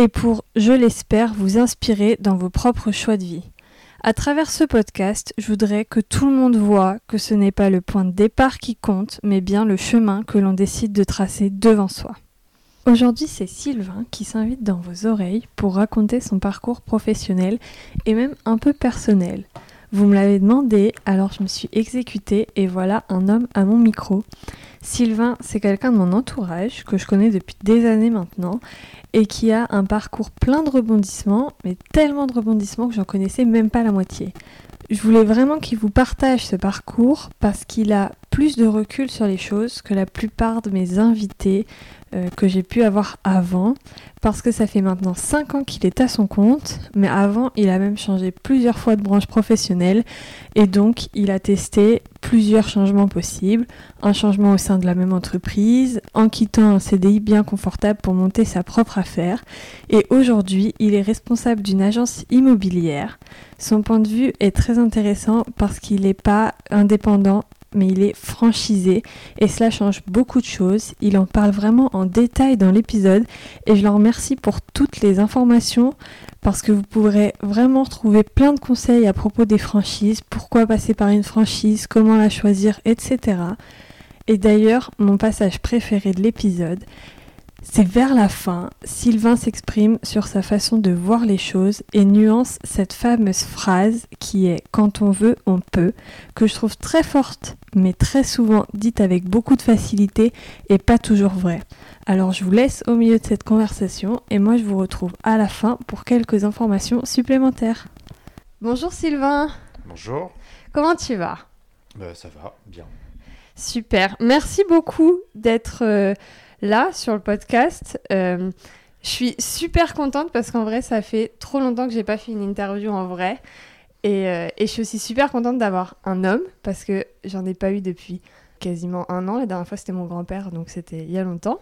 et pour, je l'espère, vous inspirer dans vos propres choix de vie. À travers ce podcast, je voudrais que tout le monde voit que ce n'est pas le point de départ qui compte, mais bien le chemin que l'on décide de tracer devant soi. Aujourd'hui, c'est Sylvain qui s'invite dans vos oreilles pour raconter son parcours professionnel et même un peu personnel. Vous me l'avez demandé, alors je me suis exécutée et voilà un homme à mon micro. Sylvain, c'est quelqu'un de mon entourage que je connais depuis des années maintenant et qui a un parcours plein de rebondissements, mais tellement de rebondissements que j'en connaissais même pas la moitié. Je voulais vraiment qu'il vous partage ce parcours parce qu'il a plus de recul sur les choses que la plupart de mes invités que j'ai pu avoir avant, parce que ça fait maintenant 5 ans qu'il est à son compte, mais avant il a même changé plusieurs fois de branche professionnelle, et donc il a testé plusieurs changements possibles, un changement au sein de la même entreprise, en quittant un CDI bien confortable pour monter sa propre affaire, et aujourd'hui il est responsable d'une agence immobilière. Son point de vue est très intéressant parce qu'il n'est pas indépendant mais il est franchisé et cela change beaucoup de choses. Il en parle vraiment en détail dans l'épisode et je le remercie pour toutes les informations parce que vous pourrez vraiment trouver plein de conseils à propos des franchises, pourquoi passer par une franchise, comment la choisir, etc. Et d'ailleurs, mon passage préféré de l'épisode, c'est vers la fin, Sylvain s'exprime sur sa façon de voir les choses et nuance cette fameuse phrase qui est quand on veut, on peut, que je trouve très forte, mais très souvent dite avec beaucoup de facilité et pas toujours vraie. Alors je vous laisse au milieu de cette conversation et moi je vous retrouve à la fin pour quelques informations supplémentaires. Bonjour Sylvain. Bonjour. Comment tu vas? Bah, Ça va, bien. Super. Merci beaucoup d'être... Euh, là sur le podcast. Euh, je suis super contente parce qu'en vrai, ça fait trop longtemps que j'ai pas fait une interview en vrai. Et, euh, et je suis aussi super contente d'avoir un homme parce que j'en ai pas eu depuis quasiment un an. La dernière fois, c'était mon grand-père, donc c'était il y a longtemps.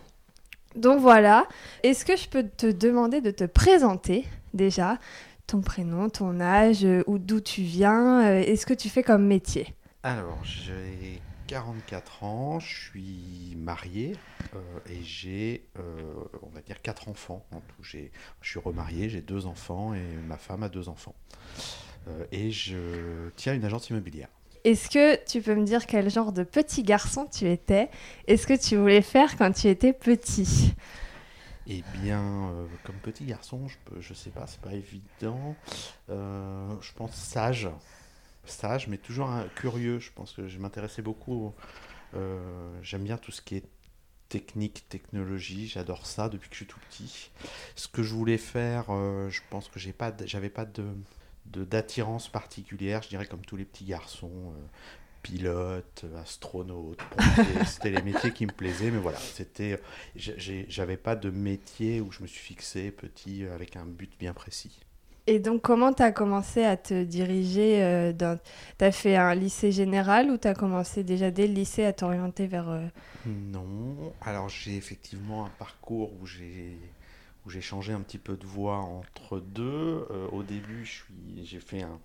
Donc voilà. Est-ce que je peux te demander de te présenter déjà? Ton prénom, ton âge, euh, d'où tu viens, est-ce que tu fais comme métier? Alors, j'ai 44 ans, je suis marié euh, et j'ai, euh, on va dire, quatre enfants en tout. je suis remarié, j'ai deux enfants et ma femme a deux enfants. Euh, et je tiens une agence immobilière. Est-ce que tu peux me dire quel genre de petit garçon tu étais? Est-ce que tu voulais faire quand tu étais petit? Eh bien, comme petit garçon, je ne je sais pas, c'est pas évident. je pense sage, sage, mais toujours curieux. Je pense que je m'intéressais beaucoup. J'aime bien tout ce qui est technique, technologie, j'adore ça depuis que je suis tout petit. Ce que je voulais faire, euh, je pense que j'ai pas, j'avais pas de d'attirance particulière, je dirais comme tous les petits garçons, euh, pilote, astronaute, c'était les métiers qui me plaisaient, mais voilà, c'était, j'avais pas de métier où je me suis fixé petit avec un but bien précis. Et donc, comment tu as commencé à te diriger euh, Tu as fait un lycée général ou tu as commencé déjà dès le lycée à t'orienter vers... Euh, non. Alors, j'ai effectivement un parcours où j'ai j'ai changé un petit peu de voie entre deux. Euh, au début, j'ai fait un,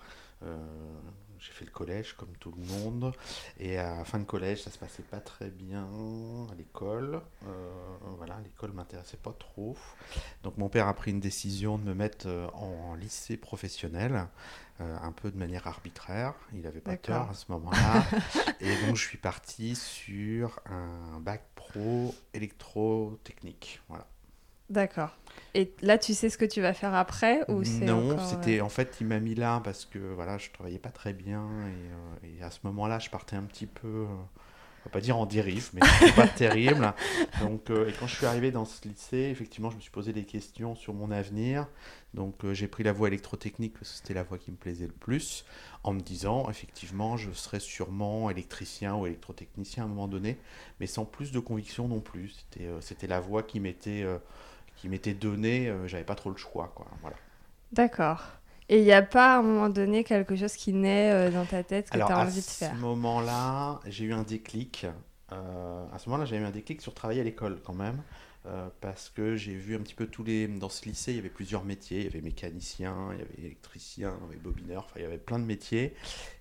j'ai fait le collège comme tout le monde. Et à la fin de collège, ça se passait pas très bien à l'école. L'école m'intéressait pas trop. Donc mon père a pris une décision de me mettre euh, en, lycée professionnel. Euh, un peu de manière arbitraire, il avait pas tort à ce moment-là. et donc je suis parti sur un bac pro électrotechnique. Voilà. D'accord. Et là, tu sais ce que tu vas faire après ou Non, c'était euh, en fait, il m'a mis là parce que voilà, je travaillais pas très bien et, euh, à ce moment-là, je partais un petit peu, euh, on va pas dire en dérive, mais c'était pas terrible. Donc, et quand je suis arrivé dans ce lycée, effectivement, je me suis posé des questions sur mon avenir. Donc, j'ai pris la voie électrotechnique parce que c'était la voie qui me plaisait le plus, en me disant effectivement, je serais sûrement électricien ou électrotechnicien à un moment donné, mais sans plus de conviction non plus. C'était, c'était la voie qui m'était qui m'était donné, euh, j'avais pas trop le choix. Quoi, voilà. D'accord. Et il n'y a pas à un moment donné quelque chose qui naît euh, dans ta tête que tu as envie de faire? À ce moment-là, j'ai eu un déclic. Euh, à ce moment-là, j'ai eu un déclic sur travailler à l'école quand même. Euh, parce que j'ai vu un petit peu tous les. Dans ce lycée, il y avait plusieurs métiers. Il y avait mécanicien, il y avait électricien, il y avait bobineur, enfin, il y avait plein de métiers.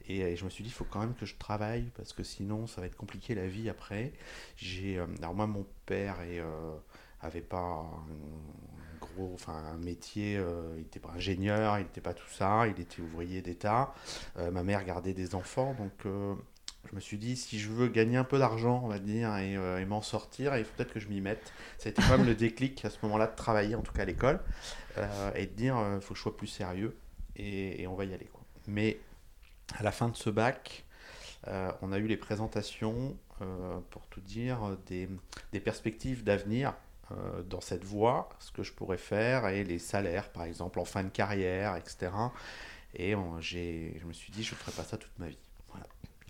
Et, je me suis dit, il faut quand même que je travaille parce que sinon, ça va être compliqué la vie après. J'ai, alors, moi, mon père et, avait pas gros, enfin un métier, euh, il n'était pas ingénieur, il n'était pas tout ça, il était ouvrier d'État. Euh, ma mère gardait des enfants, donc euh, je me suis dit, si je veux gagner un peu d'argent, on va dire, et, m'en sortir, il faut peut-être que je m'y mette. Ça a été quand même le déclic à ce moment-là de travailler, en tout cas à l'école, et de dire, il faut que je sois plus sérieux, et, on va y aller. Mais à la fin de ce bac, on a eu les présentations, pour tout dire, des perspectives d'avenir euh, dans cette voie, ce que je pourrais faire, et les salaires, par exemple, en fin de carrière, etc. Et je me suis dit, je ne ferai pas ça toute ma vie.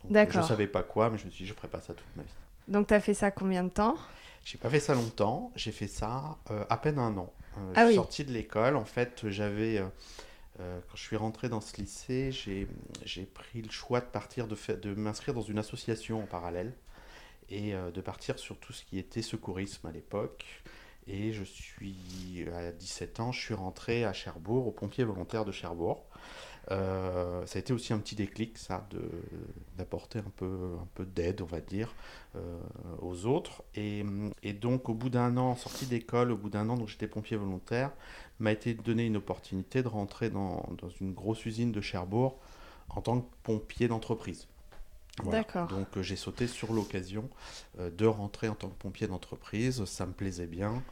D'accord. Je ne savais pas quoi, mais je me suis dit, je ne ferai pas ça toute ma vie. Donc, tu as fait ça combien de temps? J'ai pas fait ça longtemps, j'ai fait ça euh, à peine un an. Euh, ah je suis sorti de l'école, en fait, j'avais. quand je suis rentré dans ce lycée, j'ai pris le choix de partir, de, de m'inscrire dans une association en parallèle et de partir sur tout ce qui était secourisme à l'époque. Et je suis, à 17 ans, je suis rentré à Cherbourg, au pompier volontaire de Cherbourg. Euh, ça a été aussi un petit déclic, ça, d'apporter un peu, un peu d'aide, on va dire, euh, aux autres. Et, donc, au bout d'un an, sorti d'école, au bout d'un an, donc j'étais pompier volontaire, m'a été donné une opportunité de rentrer dans une grosse usine de Cherbourg en tant que pompier d'entreprise. D'accord. Donc euh, j'ai sauté sur l'occasion euh, de rentrer en tant que pompier d'entreprise. Ça me plaisait bien.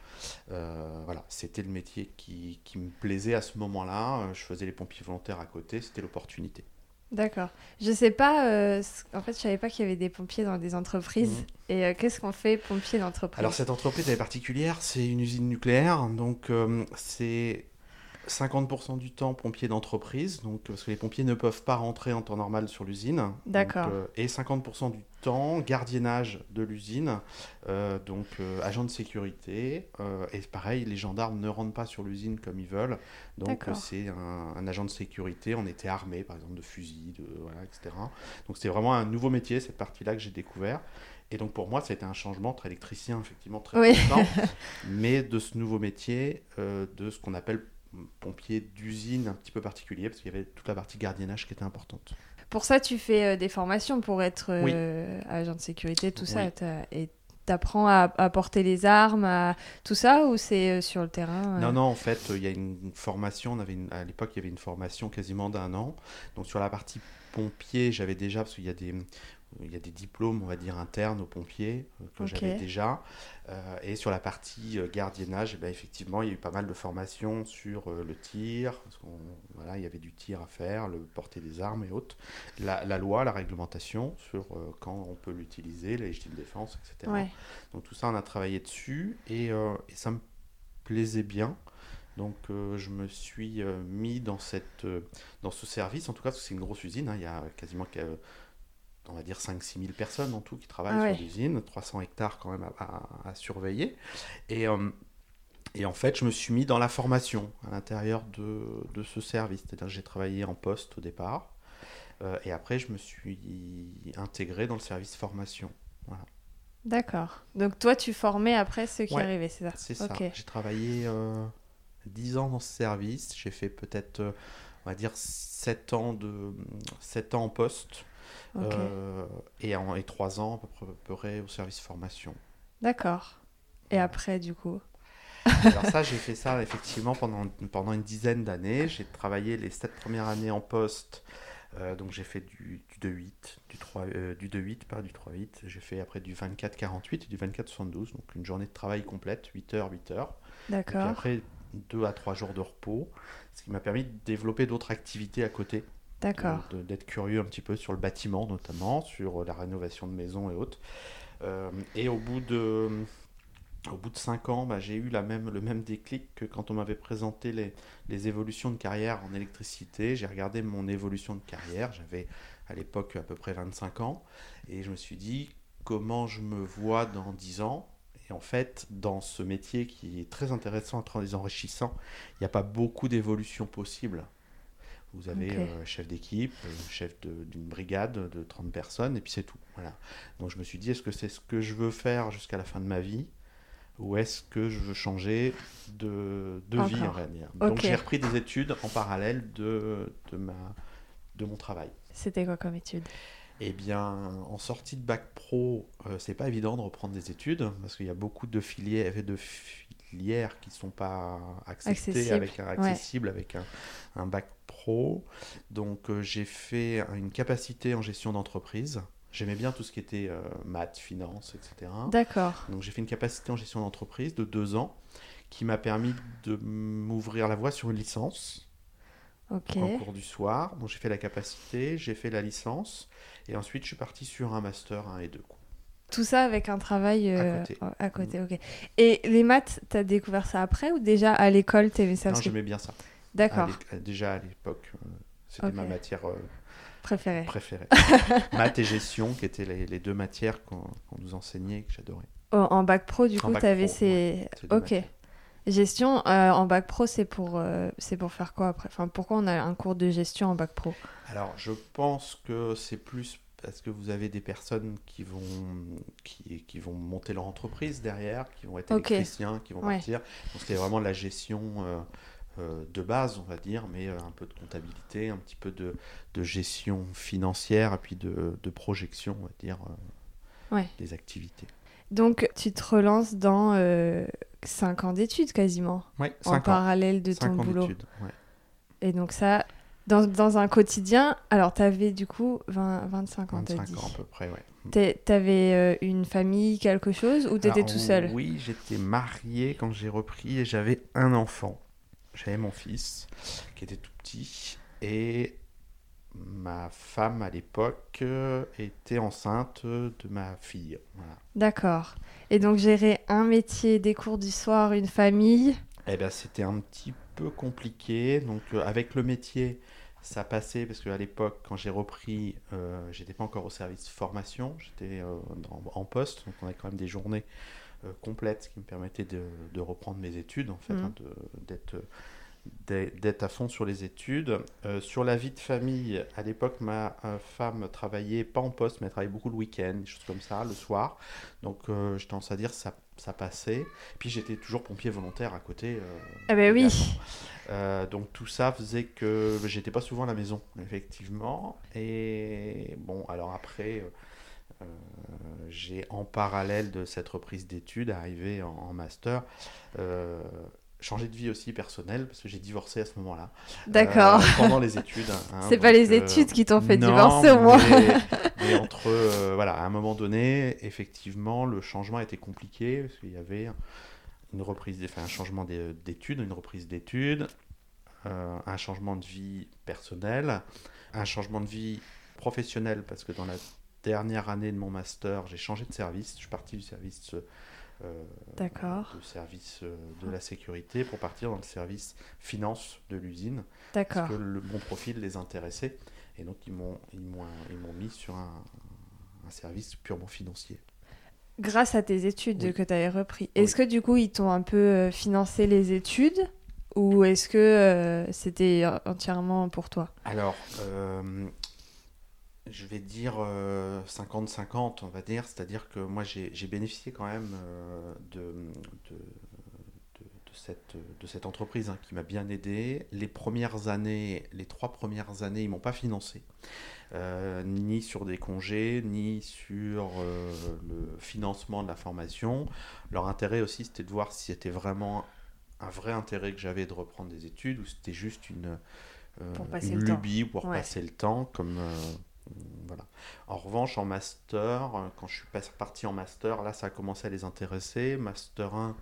Euh, voilà, c'était le métier qui, qui, me plaisait à ce moment-là. Je faisais les pompiers volontaires à côté. C'était l'opportunité. D'accord. Je sais pas. en fait, je savais pas qu'il y avait des pompiers dans des entreprises. Mmh. Et qu'est-ce qu'on fait pompier d'entreprise? Alors cette entreprise elle est particulière. C'est une usine nucléaire. Donc c'est 50% du temps pompier d'entreprise, donc parce que les pompiers ne peuvent pas rentrer en temps normal sur l'usine. D'accord. Euh, et 50% du temps gardiennage de l'usine, euh, donc euh, agent de sécurité. et pareil, les gendarmes ne rentrent pas sur l'usine comme ils veulent. Donc c'est un, agent de sécurité. On était armé, par exemple, de fusils, de voilà, etc. Donc c'est vraiment un nouveau métier cette partie-là que j'ai découvert. Et donc pour moi, ça a été un changement entre électricien, effectivement, très important, mais de ce nouveau métier, de ce qu'on appelle pompier d'usine un petit peu particulier, parce qu'il y avait toute la partie gardiennage qui était importante. Pour ça, tu fais euh, des formations pour être euh, agent de sécurité, tout ça, et tu apprends à, porter les armes, à tout ça, ou c'est euh, sur le terrain Non, non, en fait, il y a une formation, on avait à l'époque, il y avait une formation quasiment d'un an. Donc sur la partie pompier, j'avais déjà, parce qu'il y a des, il y a des diplômes, on va dire, internes aux pompiers euh, que j'avais déjà. Euh, et sur la partie euh, gardiennage, eh ben, effectivement, il y a eu pas mal de formations sur le tir. Parce voilà, il y avait du tir à faire, le porter des armes et autres. La, loi, la réglementation sur quand on peut l'utiliser, la légitime défense, etc. Donc tout ça, on a travaillé dessus et, et ça me plaisait bien. Donc je me suis mis dans, cette, dans ce service, en tout cas parce que c'est une grosse usine, hein. il y a quasiment on va dire 5-6 000 personnes en tout qui travaillent sur l'usine, 300 hectares quand même à, surveiller. Et, euh, et, en fait, je me suis mis dans la formation à l'intérieur de, de, ce service. C'est-à-dire j'ai travaillé en poste au départ. Euh, et après, je me suis intégré dans le service formation. Voilà. D'accord. Donc toi, tu formais après ceux qui arrivaient, c'est ça? C'est ça. J'ai travaillé euh, 10 ans dans ce service. J'ai fait peut-être, euh, on va dire, 7 ans, de, 7 ans en poste. Euh, et, en, et trois ans à peu près au service formation. D'accord. Et après, du coup Alors ça, j'ai fait ça effectivement pendant, pendant une dizaine d'années. J'ai travaillé les sept premières années en poste. Euh, donc j'ai fait du, du 2-8, du, 3, euh, du 2-8, pas du 3-8. J'ai fait après du 24-48 et du 24-72. Donc une journée de travail complète, 8 heures, 8 heures. D'accord. Et après, 2 à 3 jours de repos. Ce qui m'a permis de développer d'autres activités à côté. D'accord. D'être curieux un petit peu sur le bâtiment notamment, sur la rénovation de maisons et autres. Euh, et au bout de, au bout de 5 ans, bah, j'ai eu la même, le même déclic que quand on m'avait présenté les, les, évolutions de carrière en électricité. J'ai regardé mon évolution de carrière. J'avais à l'époque à peu près 25 ans. Et je me suis dit, comment je me vois dans 10 ans? Et en fait, dans ce métier qui est très intéressant, très enrichissant, il n'y a pas beaucoup d'évolutions possibles. Vous avez Ok. euh, chef d'équipe, euh, chef d'une brigade de 30 personnes, et puis c'est tout. Voilà. Donc je me suis dit, est-ce que c'est ce que je veux faire jusqu'à la fin de ma vie ou est-ce que je veux changer de, de vie, va dire. Donc j'ai repris des études en parallèle de, de, ma, de mon travail. C'était quoi comme étude? Eh bien, en sortie de bac pro, euh, c'est pas évident de reprendre des études parce qu'il y a beaucoup de filières, de filières qui sont pas acceptées Accessibles, avec un, accessibles avec un, un bac pro. Donc, euh, j'ai fait une capacité en gestion d'entreprise. J'aimais bien tout ce qui était euh, maths, finance, etc. D'accord. Donc, j'ai fait une capacité en gestion d'entreprise de deux ans qui m'a permis de m'ouvrir la voie sur une licence Ok. en cours du soir. Donc j'ai fait la capacité, j'ai fait la licence, et ensuite je suis parti sur un master 1 et 2. quoi. Tout ça avec un travail euh, À côté. Mm. à côté, ok. Et les maths, t'as découvert ça après ou déjà à l'école t'aimais ça Non, parce que- j'aimais bien ça. D'accord, À l'é- Déjà à l'époque, euh, c'était Ok. ma matière euh, préféré. préférée. Maths et gestion, qui étaient les, les deux matières qu'on qu'on nous enseignait et que j'adorais. Oh, en bac pro, du En coup, bac t'avais pro, ces. Deux Ok. matières. Gestion, euh, en bac pro, c'est pour, euh, c'est pour faire quoi après? Enfin, pourquoi on a un cours de gestion en bac pro? Alors, je pense que c'est plus parce que vous avez des personnes qui vont, qui, qui vont monter leur entreprise derrière, qui vont être Ok. électriciens, qui vont Ouais. partir? Donc, c'était vraiment la gestion euh, euh, de base, on va dire, mais euh, un peu de comptabilité, un petit peu de, de gestion financière et puis de, de projection, on va dire, Ouais. des activités. Donc, tu te relances dans 5 ans d'études quasiment, Oui, en 5 ans. parallèle de ton boulot. ouais. Et donc, ça, dans, dans un quotidien, alors t'avais du coup 20, 25 ans, t'as 25 dit. ans à peu près, ouais. T'avais euh, une famille, quelque chose, ou t'étais tout seul? Oui, j'étais marié quand j'ai repris et j'avais un enfant. J'avais mon fils qui était tout petit et ma femme à l'époque euh, était enceinte de ma fille. Voilà. D'accord. Et donc, gérer un métier, des cours du soir, une famille? Eh ben, c'était un petit peu compliqué. Donc, euh, avec le métier, ça passait parce qu'à l'époque, quand j'ai repris, euh, j'étais pas encore au service formation, j'étais euh, en poste. Donc, on avait quand même des journées euh, complètes qui me permettaient de, de reprendre mes études, en fait, Mhm. hein, d'être d'être à fond sur les études. Sur la vie de famille, à l'époque, ma femme travaillait pas en poste, mais elle travaillait beaucoup le week-end, des choses comme ça, le soir. Donc, j'ai tendance à dire ça, ça passait. Puis, j'étais toujours pompier volontaire à côté. euh, Ah ben oui. Euh, donc tout ça faisait que j'étais pas souvent à la maison, effectivement. Et bon, alors après, euh, euh, j'ai en parallèle de cette reprise d'études, arrivé en, en master, euh, changé de vie aussi personnelle, parce que j'ai divorcé à ce moment-là. D'accord. Euh, pendant les études. hein, C'est pas les euh, études qui t'ont fait non, divorcer au moins. Mais, mais entre, euh, voilà, à un moment donné, effectivement, le changement était compliqué parce qu'il y avait une reprise, des- enfin, un changement des- d'études, une reprise d'études, euh, un changement de vie personnelle, un changement de vie professionnelle parce que dans la dernière année de mon master, j'ai changé de service. Je suis parti du service euh, D'accord. de service euh, de la sécurité pour partir dans le service finance de l'usine D'accord. parce que le, mon profil les intéressait et donc ils m'ont ils m'ont ils m'ont mis sur un, un service purement financier. Grâce à tes études Oui. que tu avais repris. Est-ce que du coup, ils t'ont un peu euh, financé les études ou est-ce que euh, c'était entièrement pour toi? Alors euh, je vais dire euh, 50-50 on va dire, c'est-à-dire que moi j'ai bénéficié quand même euh, de, de, de- de cette, de cette entreprise hein, qui m'a bien aidé. Les premières années, les trois premières années, ils m'ont pas financé. Euh, ni sur des congés, ni sur euh, le financement de la formation. Leur intérêt aussi, c'était de voir si c'était vraiment un vrai intérêt que j'avais de reprendre des études ou c'était juste une, euh, une temps. lubie pour Ouais. passer le temps. Comme, euh, voilà. En revanche, en master, euh, quand je suis parti en master, là, ça a commencé à les intéresser. Master 1,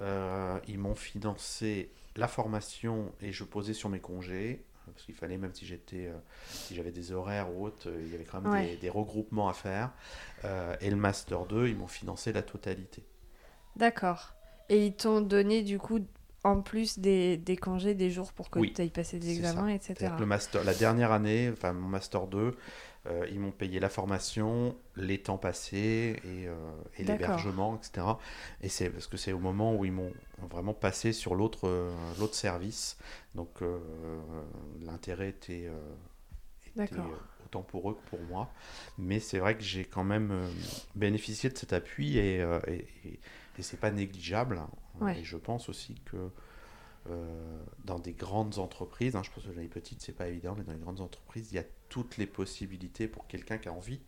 euh, ils m'ont financé la formation et je posais sur mes congés. Parce qu'il fallait, même si j'étais, euh, si j'avais des horaires ou autres, il y avait quand même Ouais. des, des regroupements à faire. Euh, et le Master 2, ils m'ont financé la totalité. D'accord. Et ils t'ont donné du coup en plus des, des congés, des jours pour que tu ailles passer des examens, etc. Le master, la dernière année, enfin mon Master 2, euh, ils m'ont payé la formation, les temps passés et, euh, et l'hébergement, etc. Et c'est parce que c'est au moment où ils m'ont vraiment passé sur l'autre euh, l'autre service. Donc l'intérêt était, autant pour eux que pour moi. Mais c'est vrai que j'ai quand même bénéficié de cet appui et, et, et, c'est pas négligeable. Et je pense aussi que dans des grandes entreprises, hein, je pense que dans les petites c'est pas évident, mais dans les grandes entreprises, il y a toutes les possibilités pour quelqu'un qui a envie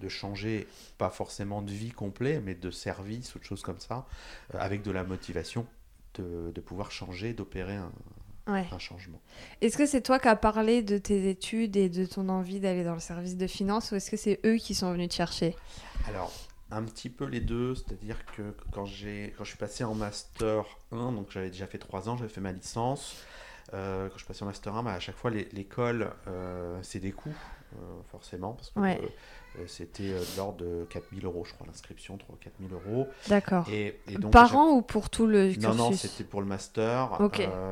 de changer, pas forcément de vie complète, mais de service ou de choses comme ça, euh, avec de la motivation de, de pouvoir changer, d'opérer un, un, changement. Est-ce que c'est toi qui as parlé de tes études et de ton envie d'aller dans le service de finance ou est-ce que c'est eux qui sont venus te chercher? Alors, un petit peu les deux, c'est-à-dire que quand, j'ai, quand je suis passé en Master 1, donc j'avais déjà fait 3 ans, j'avais fait ma licence, euh, quand je passais en Master 1, bah, à chaque fois, l'école, euh, c'est des coûts, euh, forcément, parce que c'était de l'ordre de 4000 euros, je crois, l'inscription, 3-4000 euros. D'accord. Et, Par an ou pour tout le cursus Non, non, c'était pour le Master.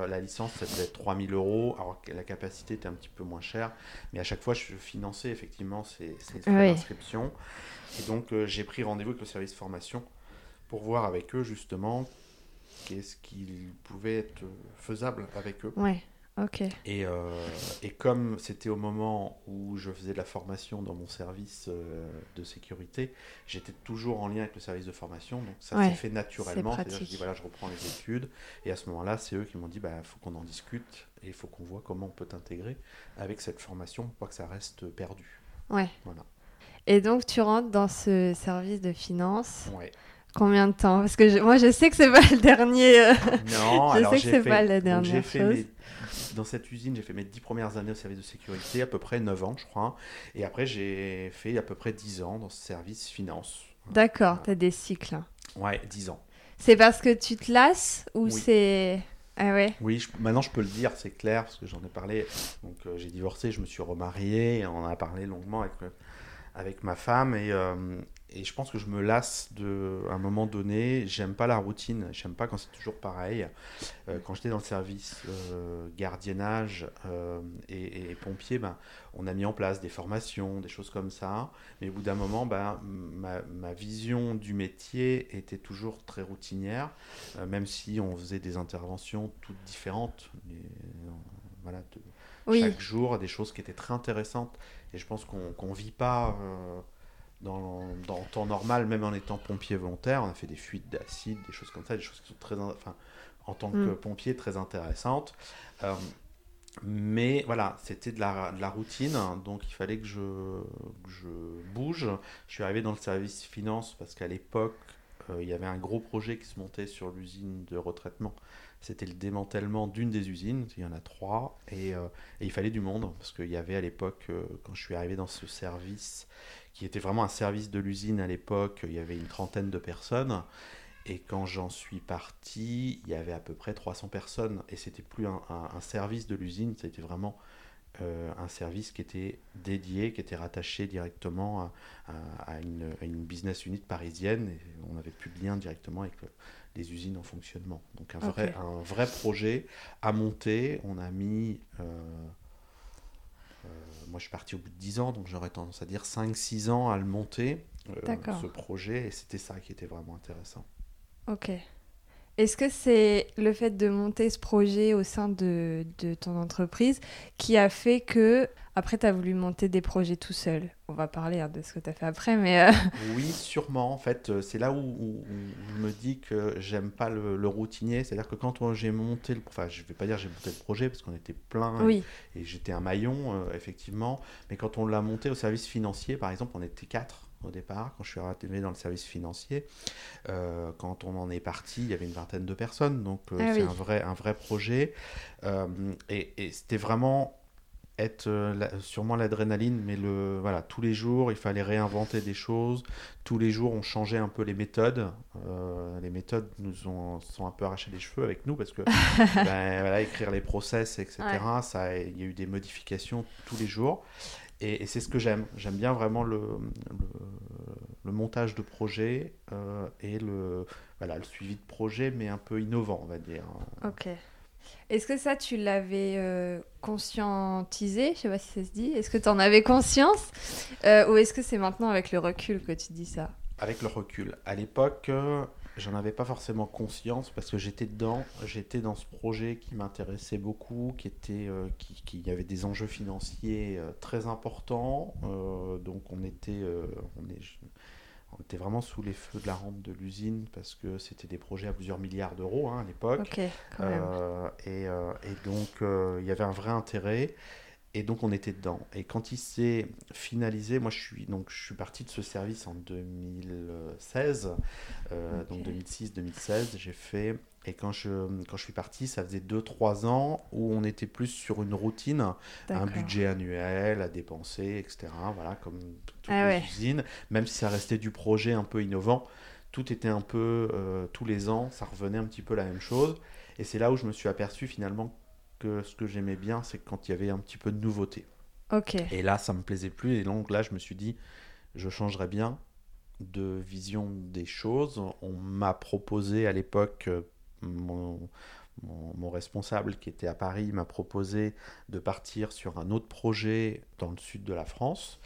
la licence, ça devait être 3000 euros, alors que la capacité était un petit peu moins chère. Mais à chaque fois, je finançais effectivement ces, d'inscription. Et donc, j'ai pris rendez-vous avec le service formation pour voir avec eux, justement, qu'est-ce qu'il pouvait être faisable avec eux. Ouais, ok. Et, euh, et comme c'était au moment où je faisais de la formation dans mon service euh, de sécurité, j'étais toujours en lien avec le service de formation, donc ça s'est fait naturellement. C'est-à-dire, je dis voilà, je reprends les études, et à ce moment-là, c'est eux qui m'ont dit bah, faut qu'on en discute et il faut qu'on voit comment on peut t'intégrer avec cette formation pour pas que ça reste perdu. Ouais. Voilà. Et donc, tu rentres dans ce service de finance. Ouais. Combien de temps? Parce que moi, je sais que c'est pas le dernier. Euh, non, je alors sais que c'est pas la dernière chose. Dans cette usine, j'ai fait mes dix premières années au service de sécurité, à peu près 9 ans, je crois. Et après, j'ai fait à peu près 10 ans dans ce service finance. D'accord, tu as des cycles. Ouais, 10 ans. C'est parce que tu te lasses ou c'est. Ah ouais. Oui, maintenant je peux le dire, c'est clair, parce que j'en ai parlé. Donc euh, j'ai divorcé, je me suis remarié, on en a parlé longuement avec, euh, avec ma femme. Et, et je pense que je me lasse de, à un moment donné. J'aime pas la routine. J'aime pas quand c'est toujours pareil. Euh, quand j'étais dans le service euh, gardiennage euh, et, pompier, ben, on a mis en place des formations, des choses comme ça. Mais au bout d'un moment, ben, ma, ma, vision du métier était toujours très routinière, même si on faisait des interventions toutes différentes. voilà, Chaque jour, des choses qui étaient très intéressantes. Et je pense qu'on ne vit pas dans, dans, temps normal, même en étant pompier volontaire, on a fait des fuites d'acide, des choses comme ça, des choses qui sont très, enfin, en tant que mm. pompier, très intéressantes. Euh, mais voilà, c'était de la, de la, routine, donc il fallait que je, je, bouge. Je suis arrivé dans le service finance parce qu'à l'époque, euh, il y avait un gros projet qui se montait sur l'usine de retraitement. C'était le démantèlement d'une des usines, il y en a trois, et, euh, et il fallait du monde, parce qu'il y avait à l'époque, quand je suis arrivé dans ce service, qui était vraiment un service de l'usine à l'époque. Il y avait une trentaine de personnes. Et quand j'en suis parti, il y avait à peu près 300 personnes. Et c'était plus un, service de l'usine, c'était vraiment euh, un service qui était dédié, qui était rattaché directement à, une, business unit parisienne. Et on n'avait plus de lien directement avec les usines en fonctionnement. Donc un vrai, un vrai projet à monter. On a mis... Euh, euh, moi, je suis parti au bout de 10 ans, donc j'aurais tendance à dire 5-6 ans à le monter, euh, ce projet, et c'était ça qui était vraiment intéressant. Ok. Est-ce que c'est le fait de monter ce projet au sein de, de ton entreprise qui a fait que, après, tu as voulu monter des projets tout seul? On va parler hein, de ce que tu as fait après, mais... Euh, oui, sûrement. En fait, euh, c'est là où, je me dis que j'aime pas le, routinier. C'est-à-dire que quand j'ai monté le... Enfin, je vais pas dire j'ai monté le projet, parce qu'on était plein oui. et, j'étais un maillon, euh, effectivement. Mais quand on l'a monté au service financier, par exemple, on était quatre au départ, quand je suis arrivé dans le service financier. Euh, quand on en est parti, il y avait une vingtaine de personnes, donc euh, ah c'est un, vrai, un vrai projet. Euh, et, c'était vraiment être sûrement l'adrénaline, mais le, voilà, tous les jours, il fallait réinventer des choses. Tous les jours, on changeait un peu les méthodes. les méthodes nous ont, sont un peu arrachées les cheveux avec nous parce que ben, voilà, écrire les process, etc., ça, il y a eu des modifications tous les jours. Et, c'est ce que j'aime. J'aime bien vraiment le, le montage de projet et le, voilà, le suivi de projet, mais un peu innovant, on va dire. Ok. Est-ce que ça, tu l'avais conscientisé? Je sais pas si ça se dit. Est-ce que tu en avais conscience? Ou est-ce que c'est maintenant avec le recul que tu dis ça? Avec le recul. À l'époque, J'en avais pas forcément conscience parce que j'étais dedans, j'étais dans ce projet qui m'intéressait beaucoup, qui était, euh, qui, qui, avait des enjeux financiers euh, très importants. Euh, donc on était, on, est, on était vraiment sous les feux de la rampe de l'usine parce que c'était des projets à plusieurs milliards d'euros hein, à l'époque. Et, et, donc il y avait un vrai intérêt. Et donc on était dedans. Et quand il s'est finalisé, moi je suis donc je suis parti de ce service en 2016, euh, donc 2006-2016, j'ai fait. Et quand je quand je suis parti, ça faisait 2-3 ans où on était plus sur une routine, un budget annuel à dépenser, etc. Voilà, comme toutes ah les usines. Même si ça restait du projet un peu innovant, tout était un peu euh, tous les ans, ça revenait un petit peu la même chose. Et c'est là où je me suis aperçu finalement que ce que j'aimais bien, c'est quand il y avait un petit peu de nouveauté. Ok. Et là, ça me plaisait plus. Et donc là, je me suis dit, je changerais bien de vision des choses. On m'a proposé à l'époque, euh, mon, mon, responsable qui était à Paris m'a proposé de partir sur un autre projet dans le sud de la France,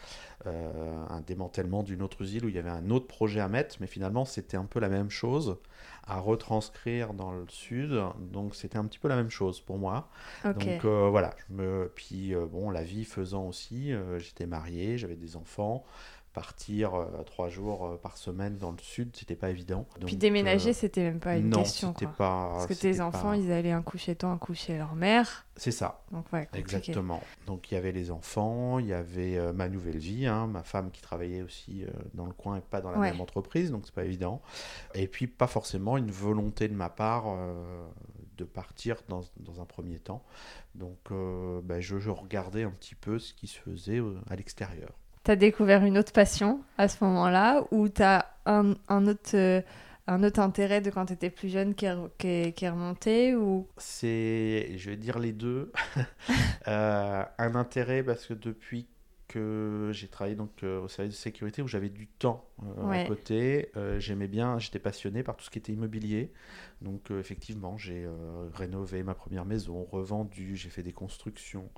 euh, un démantèlement d'une autre usine où il y avait un autre projet à mettre, mais finalement c'était un peu la même chose à retranscrire dans le sud, donc c'était un petit peu la même chose pour moi. Donc euh, voilà, je me... puis euh, bon, la vie faisant aussi, j'étais marié, j'avais des enfants, partir euh, trois jours euh, par semaine dans le sud, c'était pas évident. Puis déménager, euh, c'était même pas une non, question. Quoi. Pas, Parce que tes enfants, ils allaient un coup chez toi, un coup chez leur mère. C'est ça. Donc, ouais, Exactement. Donc il y avait les enfants, il y avait ma nouvelle vie, hein, ma femme qui travaillait aussi dans le coin et pas dans la même entreprise, donc c'est pas évident. Et puis pas forcément une volonté de ma part de partir dans, dans, un premier temps. Donc ben, je, je regardais un petit peu ce qui se faisait à l'extérieur tu as découvert une autre passion à ce moment-là ou tu as un, un, autre, euh, un autre intérêt de quand tu étais plus jeune qui est, qui est, remonté ou... C'est, je vais dire les deux. Euh, un intérêt parce que depuis que j'ai travaillé donc euh, au service de sécurité où j'avais du temps à côté. J'aimais bien, j'étais passionné par tout ce qui était immobilier. Donc effectivement, j'ai rénové ma première maison, revendu, j'ai fait des constructions.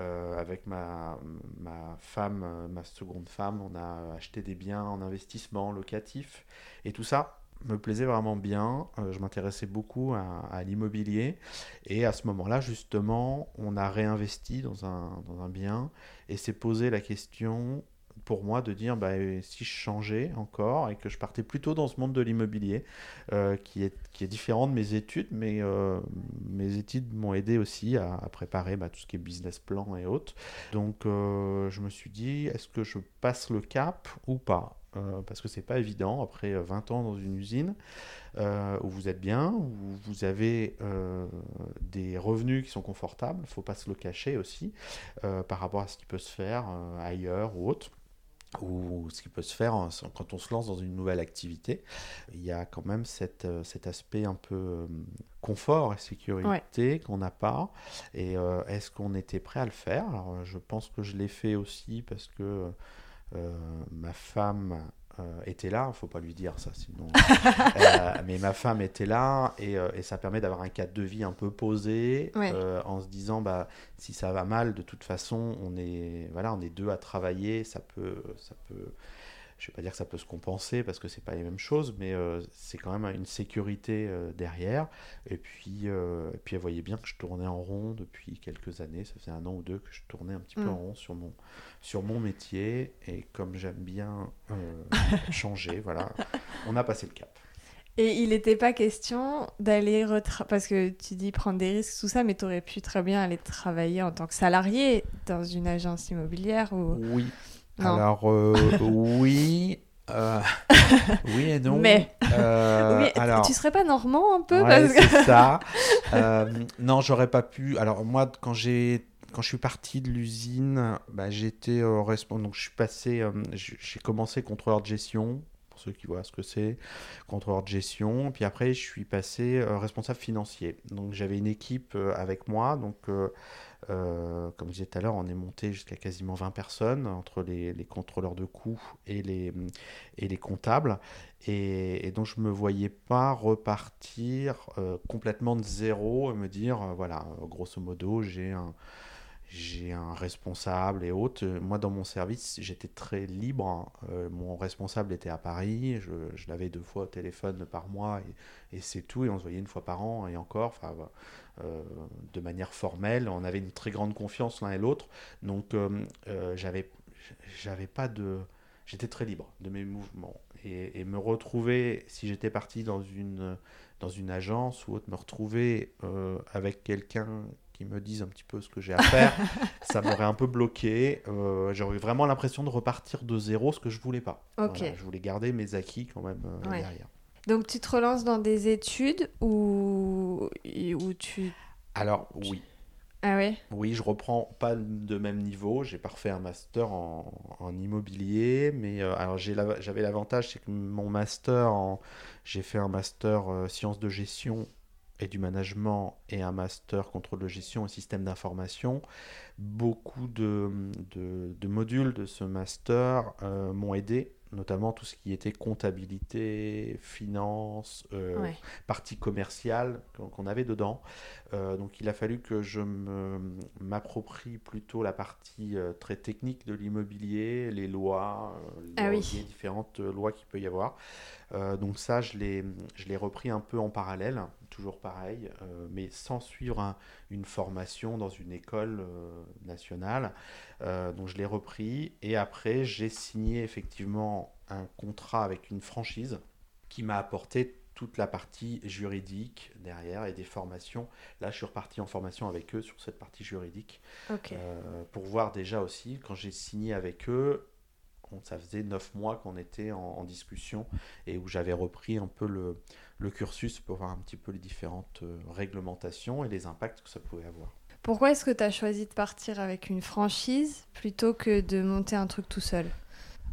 Euh, avec ma, ma femme, euh, ma seconde femme, on a acheté des biens en investissement locatif. Et tout ça me plaisait vraiment bien. Euh, je m'intéressais beaucoup à, l'immobilier. Et à ce moment-là, justement, on a réinvesti dans un, dans un bien et s'est posé la question pour moi de dire bah, si je changeais encore et que je partais plutôt dans ce monde de l'immobilier euh, qui, est, qui est différent de mes études, mais euh, mes études m'ont aidé aussi à, préparer bah, tout ce qui est business plan et autres. Donc je me suis dit est-ce que je passe le cap ou pas? Parce que c'est pas évident après 20 ans dans une usine où vous êtes bien, où vous avez des revenus qui sont confortables, il faut pas se le cacher aussi par rapport à ce qui peut se faire ailleurs ou autre ou ce qui peut se faire quand on se lance dans une nouvelle activité. Il y a quand même cette, euh, cet aspect un peu euh, confort et sécurité qu'on n'a pas. Et euh, est-ce qu'on était prêt à le faire? Alors, Je pense que je l'ai fait aussi parce que ma femme euh, était là, il faut pas lui dire ça sinon. Euh, mais ma femme était là et, euh, et ça permet d'avoir un cadre de vie un peu posé en se disant bah si ça va mal de toute façon on est voilà on est deux à travailler ça peut ça peut je ne vais pas dire que ça peut se compenser parce que c'est pas les mêmes choses, mais euh, c'est quand même une sécurité euh, derrière. Et puis, euh, et puis, elle voyait bien que je tournais en rond depuis quelques années. Ça faisait un an ou deux que je tournais un petit peu mm. en rond sur mon, sur mon métier. Et comme j'aime bien changer, voilà, on a passé le cap. Et il n'était pas question d'aller parce que tu dis prendre des risques tout ça, mais tu aurais pu très bien aller travailler en tant que salarié dans une agence immobilière ou. Oui, alors, euh, oui. Euh, oui et non. Mais, euh, alors, tu serais pas normand un peu C'est ça. non, j'aurais pas pu. Alors moi, quand j'ai quand je suis parti de l'usine, bah, j'étais responsable. Donc je suis passé, j'ai commencé contrôleur de gestion pour ceux qui voient ce que c'est, contrôleur de gestion. Puis après, je suis passé responsable financier. Donc j'avais une équipe avec moi. Donc comme je disais tout à l'heure, on est monté jusqu'à quasiment 20 personnes entre les, contrôleurs de coûts et les, et les comptables. Et, donc je ne me voyais pas repartir complètement de zéro et me dire, voilà, grosso modo, j'ai un, j'ai un responsable et autres. Moi, dans mon service, j'étais très libre. Euh, mon responsable était à Paris. Je, je l'avais deux fois au téléphone par mois et, c'est tout. Et on se voyait une fois par an et encore, enfin, euh, de manière formelle. On avait une très grande confiance l'un et l'autre. Donc, euh, j'avais, j'avais pas de. J'étais très libre de mes mouvements. Et, me retrouver, si j'étais parti dans une, dans une agence ou autre, me retrouver avec quelqu'un qui me disent un petit peu ce que j'ai à faire, ça m'aurait un peu bloqué. Euh, J'aurais vraiment l'impression de repartir de zéro, ce que je voulais pas. Ok. je voulais garder mes acquis quand même euh, derrière. Donc tu te relances dans des études ou, ou tu... Alors oui. Ah oui Oui, je reprends pas de même niveau. J'ai pas refait un master en, en immobilier, mais euh, alors j'avais l'avantage, c'est que mon master, en... j'ai fait un master euh, sciences de gestion et du management et un master contrôle de gestion et système d'information. Beaucoup de, de, modules de ce master euh, m'ont aidé, notamment tout ce qui était comptabilité, finance, euh, partie commerciale qu'on avait dedans. Euh, donc il a fallu que je m'approprie plutôt la partie très technique de l'immobilier, les lois, ah les différentes lois qu'il peut y avoir. Donc ça, je l'ai repris un peu en parallèle toujours pareil, euh, mais sans suivre une formation dans une école euh, nationale. Euh, donc je l'ai repris et après j'ai signé effectivement un contrat avec une franchise qui m'a apporté toute la partie juridique derrière et des formations. Là, je suis reparti en formation avec eux sur cette partie juridique pour voir déjà aussi, quand j'ai signé avec eux, ça faisait neuf mois qu'on était en, discussion et où j'avais repris un peu le, le cursus pour voir un petit peu les différentes euh, réglementations et les impacts que ça pouvait avoir. Pourquoi est-ce que tu as choisi de partir avec une franchise plutôt que de monter un truc tout seul?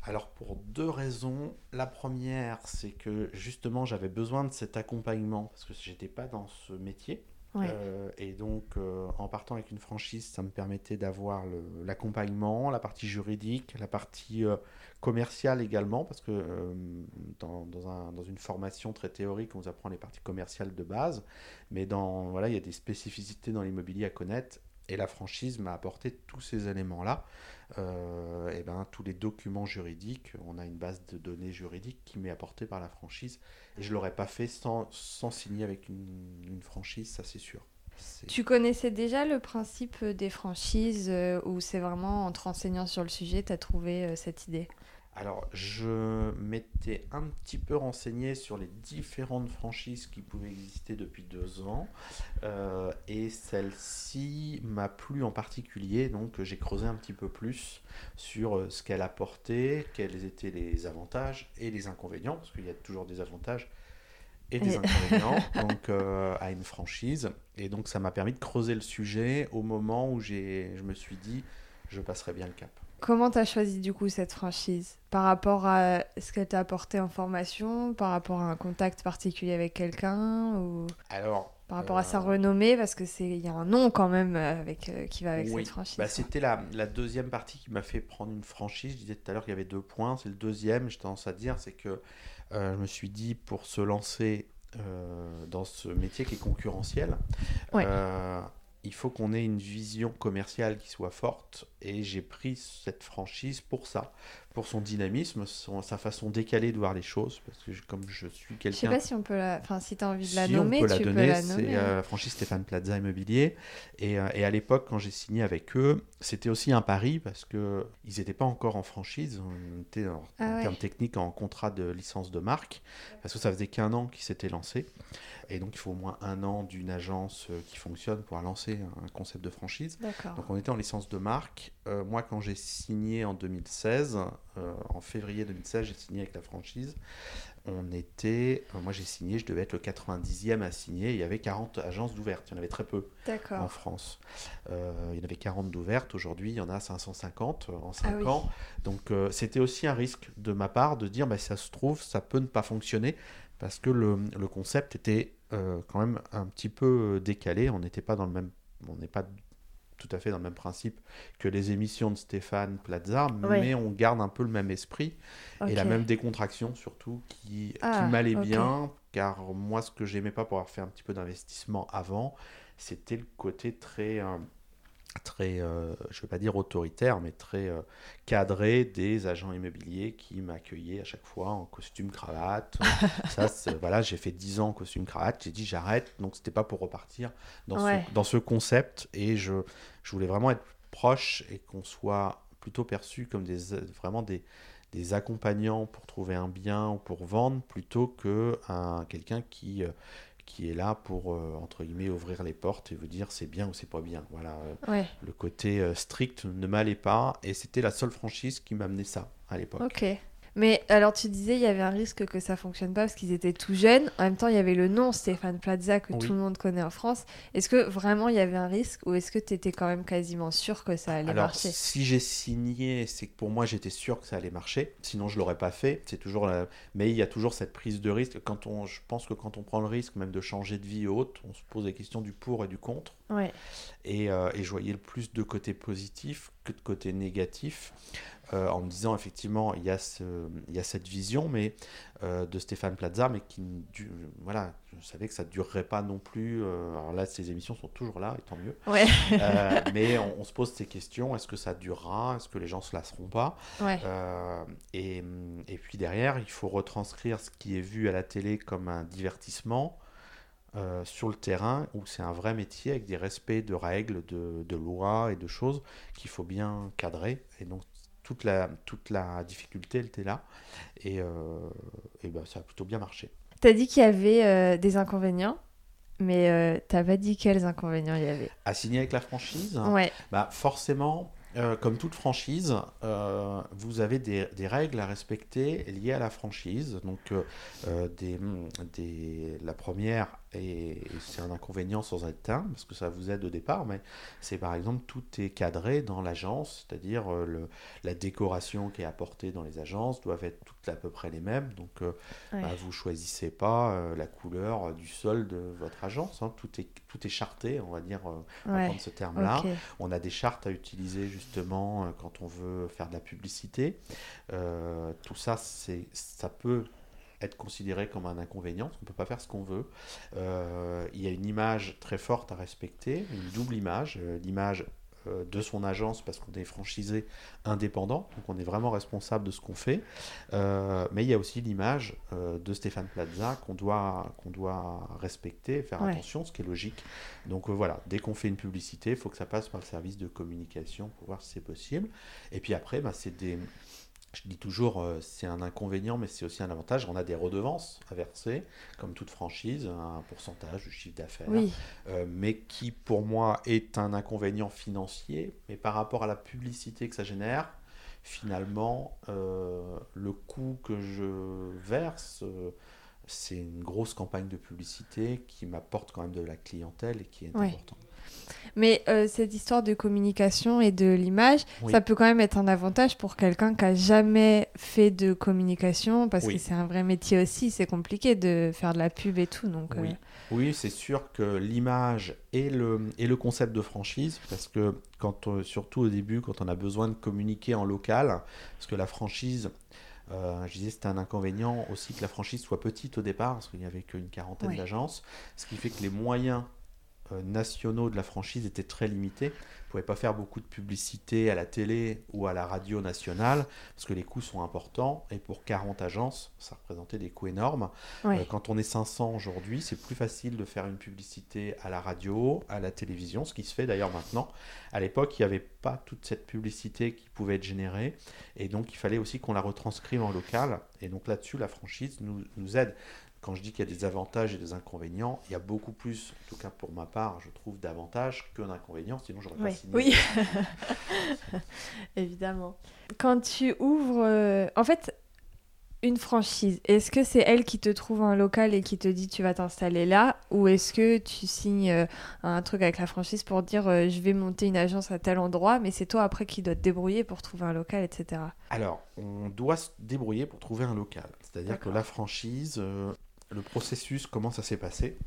Alors pour deux raisons. La première, c'est que justement j'avais besoin de cet accompagnement parce que j'étais pas dans ce métier. Euh, et donc, euh, en partant avec une franchise, ça me permettait d'avoir l'accompagnement, la partie juridique, la partie euh, commerciale également, parce que dans, dans, un, dans, une formation très théorique, on vous apprend les parties commerciales de base, mais dans, voilà, il y a des spécificités dans l'immobilier à connaître, et la franchise m'a apporté tous ces éléments-là. Euh, et ben, tous les documents juridiques, on a une base de données juridiques qui m'est apportée par la franchise. Et je ne l'aurais pas fait sans, sans signer avec une, une franchise, ça c'est sûr. Tu connaissais déjà le principe des franchises euh, ou c'est vraiment en te renseignant sur le sujet, tu as trouvé euh, cette idée? Alors, je m'étais un petit peu renseigné sur les différentes franchises qui pouvaient exister depuis deux ans. Euh, et celle-ci m'a plu en particulier. Donc, j'ai creusé un petit peu plus sur euh, ce qu'elle apportait, quels étaient les avantages et les inconvénients, parce qu'il y a toujours des avantages et des inconvénients donc, euh, à une franchise. Et donc, ça m'a permis de creuser le sujet au moment où je me suis dit, je passerai bien le cap. Comment tu as choisi du coup cette franchise? Par rapport à ce qu'elle t'a apporté en formation Par rapport à un contact particulier avec quelqu'un ou... Alors, par rapport à sa euh, renommée? Parce que c'est il y a un nom quand même euh, avec euh, qui va avec cette franchise. Bah, c'était la, la, deuxième partie qui m'a fait prendre une franchise. Je disais tout à l'heure qu'il y avait deux points. C'est le deuxième. J'ai tendance à dire c'est que je me suis dit pour se lancer dans ce métier qui est concurrentiel. Ouais il faut qu'on ait une vision commerciale qui soit forte et j'ai pris cette franchise pour ça, pour son dynamisme, sa façon décalée de voir les choses parce que comme je suis quelqu'un Je sais pas si on peut la enfin si tu as envie de la nommer, tu peux la nommer. C'est euh, la franchise Stéphane Plaza Immobilier et, euh, et à l'époque quand j'ai signé avec eux, c'était aussi un pari parce que ils n'étaient pas encore en franchise, on était en, ah en termes techniques en contrat de licence de marque parce que ça faisait qu'un an qu'ils s'étaient lancés et donc il faut au moins un an d'une agence qui fonctionne pour lancer un concept de franchise. Donc on était en licence de marque. Moi, quand j'ai signé en 2016, en février 2016, j'ai signé avec la franchise. On était, euh, moi j'ai signé, je devais être le 90e à signer, il y avait 40 agences d'ouvertes, il y en avait très peu en France. Euh, il y en avait 40 d'ouvertes, aujourd'hui il y en a 550 euh, en 5 ah ans. Donc c'était aussi un risque de ma part de dire, bah, ça se trouve, ça peut ne pas fonctionner, parce que le, le concept était quand même un petit peu décalé, on n'était pas dans le même... On n'est pas tout à fait dans le même principe que les émissions de Stéphane Plaza, mais on garde un peu le même esprit et la même décontraction surtout qui, ah, m'allait bien, car moi ce que j'aimais pas pour avoir fait un petit peu d'investissement avant, c'était le côté très... Euh, très, euh, je ne veux pas dire autoritaire, mais très euh, cadré des agents immobiliers qui m'accueillaient à chaque fois en costume cravate. ça, voilà, j'ai fait 10 ans en costume cravate, j'ai dit j'arrête, donc c'était pas pour repartir dans, ce, dans ce concept. Et je, je voulais vraiment être proche et qu'on soit plutôt perçu comme des, vraiment des, des accompagnants pour trouver un bien ou pour vendre plutôt que un, quelqu'un qui, euh, qui est là pour, euh, entre guillemets, ouvrir les portes et vous dire c'est bien ou c'est pas bien. Voilà. Euh, le côté strict ne m'allait pas et c'était la seule franchise qui m'amenait ça à l'époque. Ok. Mais alors tu disais il y avait un risque que ça fonctionne pas parce qu'ils étaient tout jeunes. En même temps, il y avait le nom Stéphane Plaza que tout le monde connaît en France. Est-ce que vraiment il y avait un risque ou est-ce que tu étais quand même quasiment sûr que ça allait alors, marcher? Si j'ai signé, c'est que pour moi j'étais sûr que ça allait marcher. Sinon je l'aurais pas fait. C'est toujours la... mais il y a toujours cette prise de risque. Quand on, je pense que quand on prend le risque même de changer de vie haute, on se pose la question du pour et du contre. Ouais. Et, euh, et je voyais le plus de côté positif que de côté négatif. Euh, en me disant effectivement il y a, ce, il y a cette vision mais euh, de Stéphane Plaza mais qui voilà je savais que ça ne durerait pas non plus euh, alors là ces émissions sont toujours là et tant mieux ouais. mais on, se pose ces questions est-ce que ça durera est-ce que les gens se lasseront pas? Et, et, puis derrière il faut retranscrire ce qui est vu à la télé comme un divertissement sur le terrain où c'est un vrai métier avec des respects de règles, de, de lois et de choses qu'il faut bien cadrer. Et donc toute la, toute la difficulté, elle était là. Et, euh, et ben, ça a plutôt bien marché. Tu as dit qu'il y avait euh, des inconvénients, mais euh, tu n'as pas dit quels inconvénients il y avait. À signer avec la franchise Ouais. Bah, forcément, euh, comme toute franchise, euh, vous avez des, règles à respecter liées à la franchise. Donc, des, des, la première, et c'est un inconvénient sans être un, parce que ça vous aide au départ, mais c'est par exemple tout est cadré dans l'agence, c'est-à-dire la décoration qui est apportée dans les agences doivent être toutes à peu près les mêmes. Donc, bah, vous choisissez pas la couleur du sol de votre agence. Hein. tout, est, tout est charté, on va dire, va prendre ce terme-là. On a des chartes à utiliser justement euh, quand on veut faire de la publicité. Euh, tout ça, ça peut être considéré comme un inconvénient, parce qu'on ne peut pas faire ce qu'on veut. Euh, il y a une image très forte à respecter, une double image, l'image euh, de son agence parce qu'on est franchisé indépendant, donc on est vraiment responsable de ce qu'on fait. Euh, mais il y a aussi l'image euh, de Stéphane Plaza qu'on doit, qu'on doit respecter, faire attention, ce qui est logique. Donc voilà, dès qu'on fait une publicité, il faut que ça passe par le service de communication pour voir si c'est possible. Et puis après, bah, c'est des, je dis toujours, euh, c'est un inconvénient, mais c'est aussi un avantage. On a des redevances à verser, comme toute franchise, un pourcentage du chiffre d'affaires, euh, mais qui pour moi est un inconvénient financier. Mais par rapport à la publicité que ça génère, finalement, euh, le coût que je verse, c'est une grosse campagne de publicité qui m'apporte quand même de la clientèle et qui est importante. Mais euh, cette histoire de communication et de l'image, ça peut quand même être un avantage pour quelqu'un qui a jamais fait de communication, parce que c'est un vrai métier aussi, c'est compliqué de faire de la pub et tout. Donc, oui, euh. oui c'est sûr que l'image et le, et le concept de franchise, parce que quand, euh, surtout au début, quand on a besoin de communiquer en local, parce que la franchise, je disais, c'était un inconvénient aussi que la franchise soit petite au départ, parce qu'il n'y avait qu'une quarantaine d'agences, ce qui fait que les moyens nationaux de la franchise étaient très limités. Vous ne pouvez pas faire beaucoup de publicité à la télé ou à la radio nationale parce que les coûts sont importants et pour 40 agences, ça représentait des coûts énormes. Euh, quand on est 500 aujourd'hui, c'est plus facile de faire une publicité à la radio, à la télévision, ce qui se fait d'ailleurs maintenant. À l'époque, il n'y avait pas toute cette publicité qui pouvait être générée et donc il fallait aussi qu'on la retranscrive en local. Et donc là-dessus, la franchise nous, nous aide quand je dis qu'il y a des avantages et des inconvénients, il y a beaucoup plus, en tout cas pour ma part, je trouve d'avantages que d'inconvénients, sinon j'aurais pas signé. Oui, évidemment. Quand tu ouvres, euh, en fait, une franchise, est-ce que c'est elle qui te trouve un local et qui te dit tu vas t'installer là Ou est-ce que tu signes euh, un truc avec la franchise pour dire euh, je vais monter une agence à tel endroit, mais c'est toi après qui dois te débrouiller pour trouver un local, etc. Alors, on doit se débrouiller pour trouver un local. C'est-à-dire que la franchise, le processus, comment ça s'est passé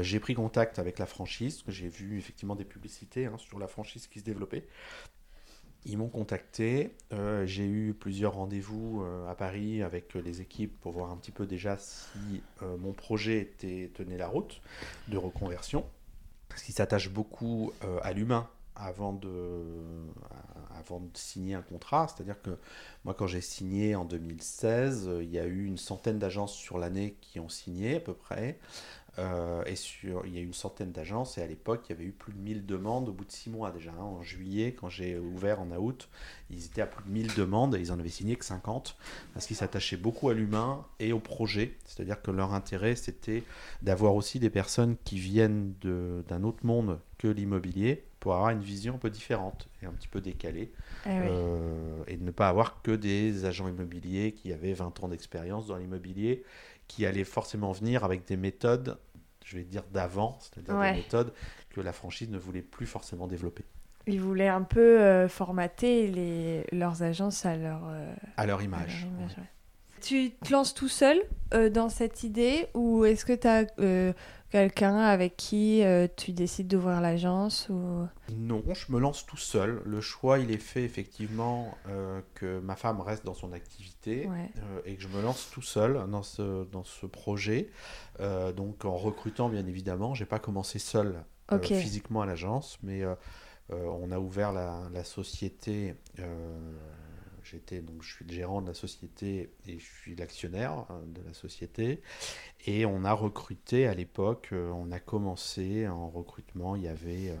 j'ai pris contact avec la franchise, j'ai vu effectivement des publicités hein, sur la franchise qui se développait. Ils m'ont contacté. Euh, j'ai eu plusieurs rendez-vous euh, à Paris avec les équipes pour voir un petit peu déjà si euh, mon projet était, tenait la route de reconversion. Parce qu'il s'attache beaucoup à l'humain avant de, avant de signer un contrat. C'est-à-dire que moi, quand j'ai signé en 2016, il y a eu une centaine d'agences sur l'année qui ont signé à peu près. Euh, et sur, il y a eu une centaine d'agences et à l'époque, il y avait eu plus de 1000 demandes au bout de 6 mois déjà. Hein. En juillet, quand j'ai ouvert en août, ils étaient à plus de 1000 demandes et ils en avaient signé que 50 parce qu'ils s'attachaient beaucoup à l'humain et au projet. C'est-à-dire que leur intérêt, c'était d'avoir aussi des personnes qui viennent d'un autre monde que l'immobilier pour avoir une vision un peu différente et un petit peu décalée eh euh, et de ne pas avoir que des agents immobiliers qui avaient 20 ans d'expérience dans l'immobilier qui allaient forcément venir avec des méthodes je vais dire d'avant, c'est-à-dire des méthodes que la franchise ne voulait plus forcément développer. Ils voulaient un peu euh, formater les, leurs agences à leur, euh, à leur image. Tu te lances tout seul dans cette idée ou est-ce que tu as quelqu'un avec qui euh, tu décides d'ouvrir l'agence ou... Non, je me lance tout seul. Le choix, il est fait effectivement euh, que ma femme reste dans son activité euh, et que je me lance tout seul dans ce, dans ce projet. donc en recrutant, bien évidemment, j'ai pas commencé seul physiquement à l'agence, mais on a ouvert la, la société J'étais donc je suis le gérant de la société et je suis l'actionnaire hein, de la société. Et on a recruté à l'époque, euh, on a commencé en recrutement, il y avait euh,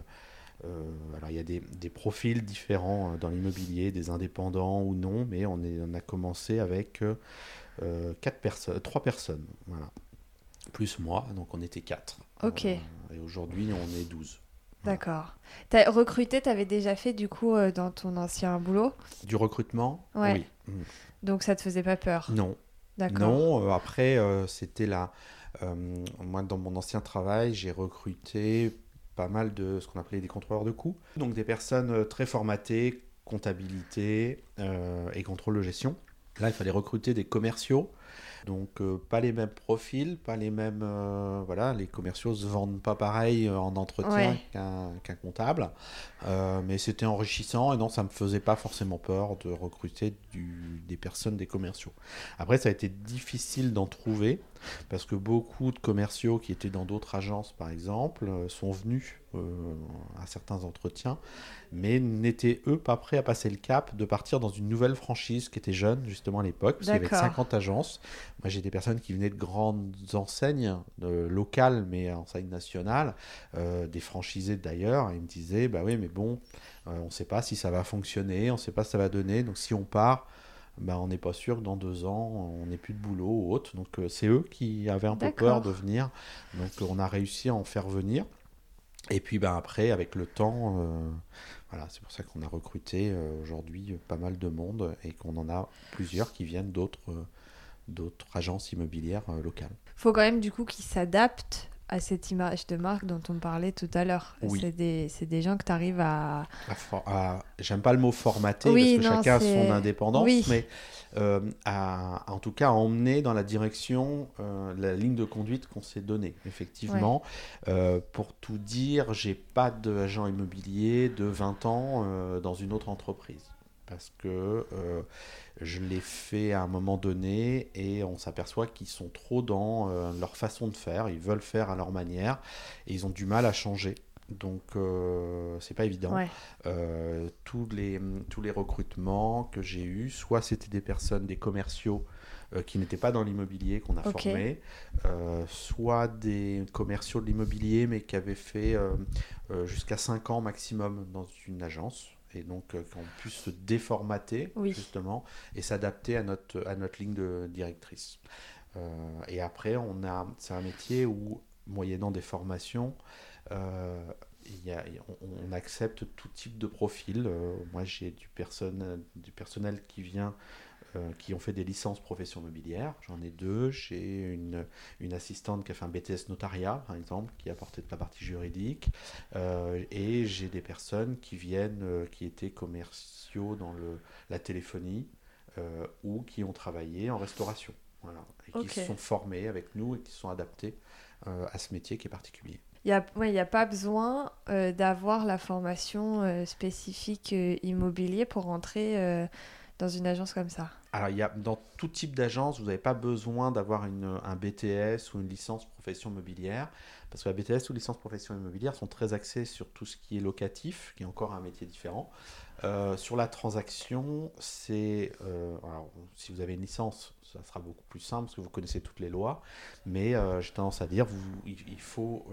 euh, alors il y a des, des profils différents dans l'immobilier, des indépendants ou non, mais on, est, on a commencé avec quatre personnes, trois personnes, voilà. Plus moi, donc on était quatre. Ok. et aujourd'hui on est douze. D'accord. As recruté, tu avais déjà fait du coup euh, dans ton ancien boulot? Du recrutement Oui. Mm. Donc ça te faisait pas peur? Non. D'accord. Non, euh, après, euh, c'était là. moi, dans mon ancien travail, j'ai recruté pas mal de ce qu'on appelait des contrôleurs de coûts. Donc des personnes très formatées, comptabilité et contrôle de gestion. Là, il fallait recruter des commerciaux donc euh, pas les mêmes profils, pas les mêmes... Euh, voilà, les commerciaux se vendent pas pareil euh, en entretien qu'un comptable. mais c'était enrichissant et non, ça me faisait pas forcément peur de recruter du, des personnes, des commerciaux. Après, ça a été difficile d'en trouver parce que beaucoup de commerciaux qui étaient dans d'autres agences, par exemple, sont venus à certains entretiens, mais n'étaient eux pas prêts à passer le cap de partir dans une nouvelle franchise qui était jeune, justement à l'époque, parce qu'il y avait 50 agences. Moi, j'ai des personnes qui venaient de grandes enseignes locales, mais enseignes nationales, euh, des franchisés d'ailleurs, et ils me disaient, bah oui, mais bon, euh, on ne sait pas si ça va fonctionner, on ne sait pas ce que ça va donner, donc si on part, bah, on n'est pas sûr que dans deux ans, on n'ait plus de boulot ou autre. Donc euh, c'est eux qui avaient un peu peur de venir. Donc on a réussi à en faire venir. Et puis ben, après, avec le temps, voilà, c'est pour ça qu'on a recruté aujourd'hui pas mal de monde et qu'on en a plusieurs qui viennent d'autres d'autres agences immobilières euh, locales. Il faut quand même du coup qu'ils s'adaptent à cette image de marque dont on parlait tout à l'heure. C'est des, des, gens que tu arrives à... J'aime pas le mot formater parce que chacun a son indépendance, mais euh, à, en tout cas à emmener dans la direction euh, la ligne de conduite qu'on s'est donnée, effectivement. pour tout dire, j'ai pas d'agent immobilier de 20 ans dans une autre entreprise parce que je l'ai fait à un moment donné et on s'aperçoit qu'ils sont trop dans euh, leur façon de faire, ils veulent faire à leur manière et ils ont du mal à changer. Donc euh, c'est pas évident. Euh, tous, les, tous les recrutements que j'ai eus, soit c'était des personnes, des commerciaux qui n'étaient pas dans l'immobilier qu'on a formés, soit des commerciaux de l'immobilier mais qui avaient fait jusqu'à 5 ans maximum dans une agence et donc euh, qu'on puisse se déformater justement et s'adapter à notre, à notre ligne de directrice. et après, on a, c'est un métier où, moyennant des formations, on, accepte tout type de profil. moi, j'ai du, du personnel qui vient euh, qui ont fait des licences profession mobilière. J'en ai deux. J'ai une, une, assistante qui a fait un BTS notariat, par exemple, qui a porté de la partie juridique. Euh, et j'ai des personnes qui viennent, euh, qui étaient commerciaux dans le, la téléphonie ou qui ont travaillé en restauration. Voilà, et qui sont formés avec nous et qui sont adaptés à ce métier qui est particulier. Il n'y a, ouais, a, pas besoin d'avoir la formation spécifique immobilier pour rentrer dans une agence comme ça Alors, y a, dans tout type d'agence, vous n'avez pas besoin d'avoir un BTS ou une licence profession mobilière, parce que la BTS ou licence profession immobilière sont très axées sur tout ce qui est locatif, qui est encore un métier différent. Euh, sur la transaction, c'est. Euh, si vous avez une licence, ça sera beaucoup plus simple parce que vous connaissez toutes les lois. Mais euh, j'ai tendance à dire, vous, il, faut,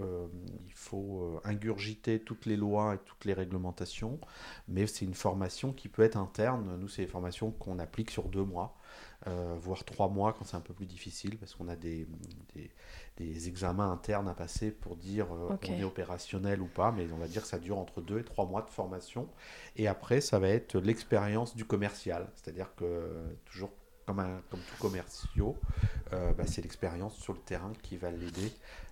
il faut ingurgiter toutes les lois et toutes les réglementations. Mais c'est une formation qui peut être interne. Nous, c'est des formations qu'on applique sur deux mois. voire trois mois quand c'est un peu plus difficile parce qu'on a des, des examens internes à passer pour dire euh, on est opérationnel ou pas, mais on va dire que ça dure entre deux et trois mois de formation. Et après, ça va être l'expérience du commercial, c'est-à-dire que toujours comme, un, comme tout commerciaux, euh, bah, c'est l'expérience sur le terrain qui va l'aider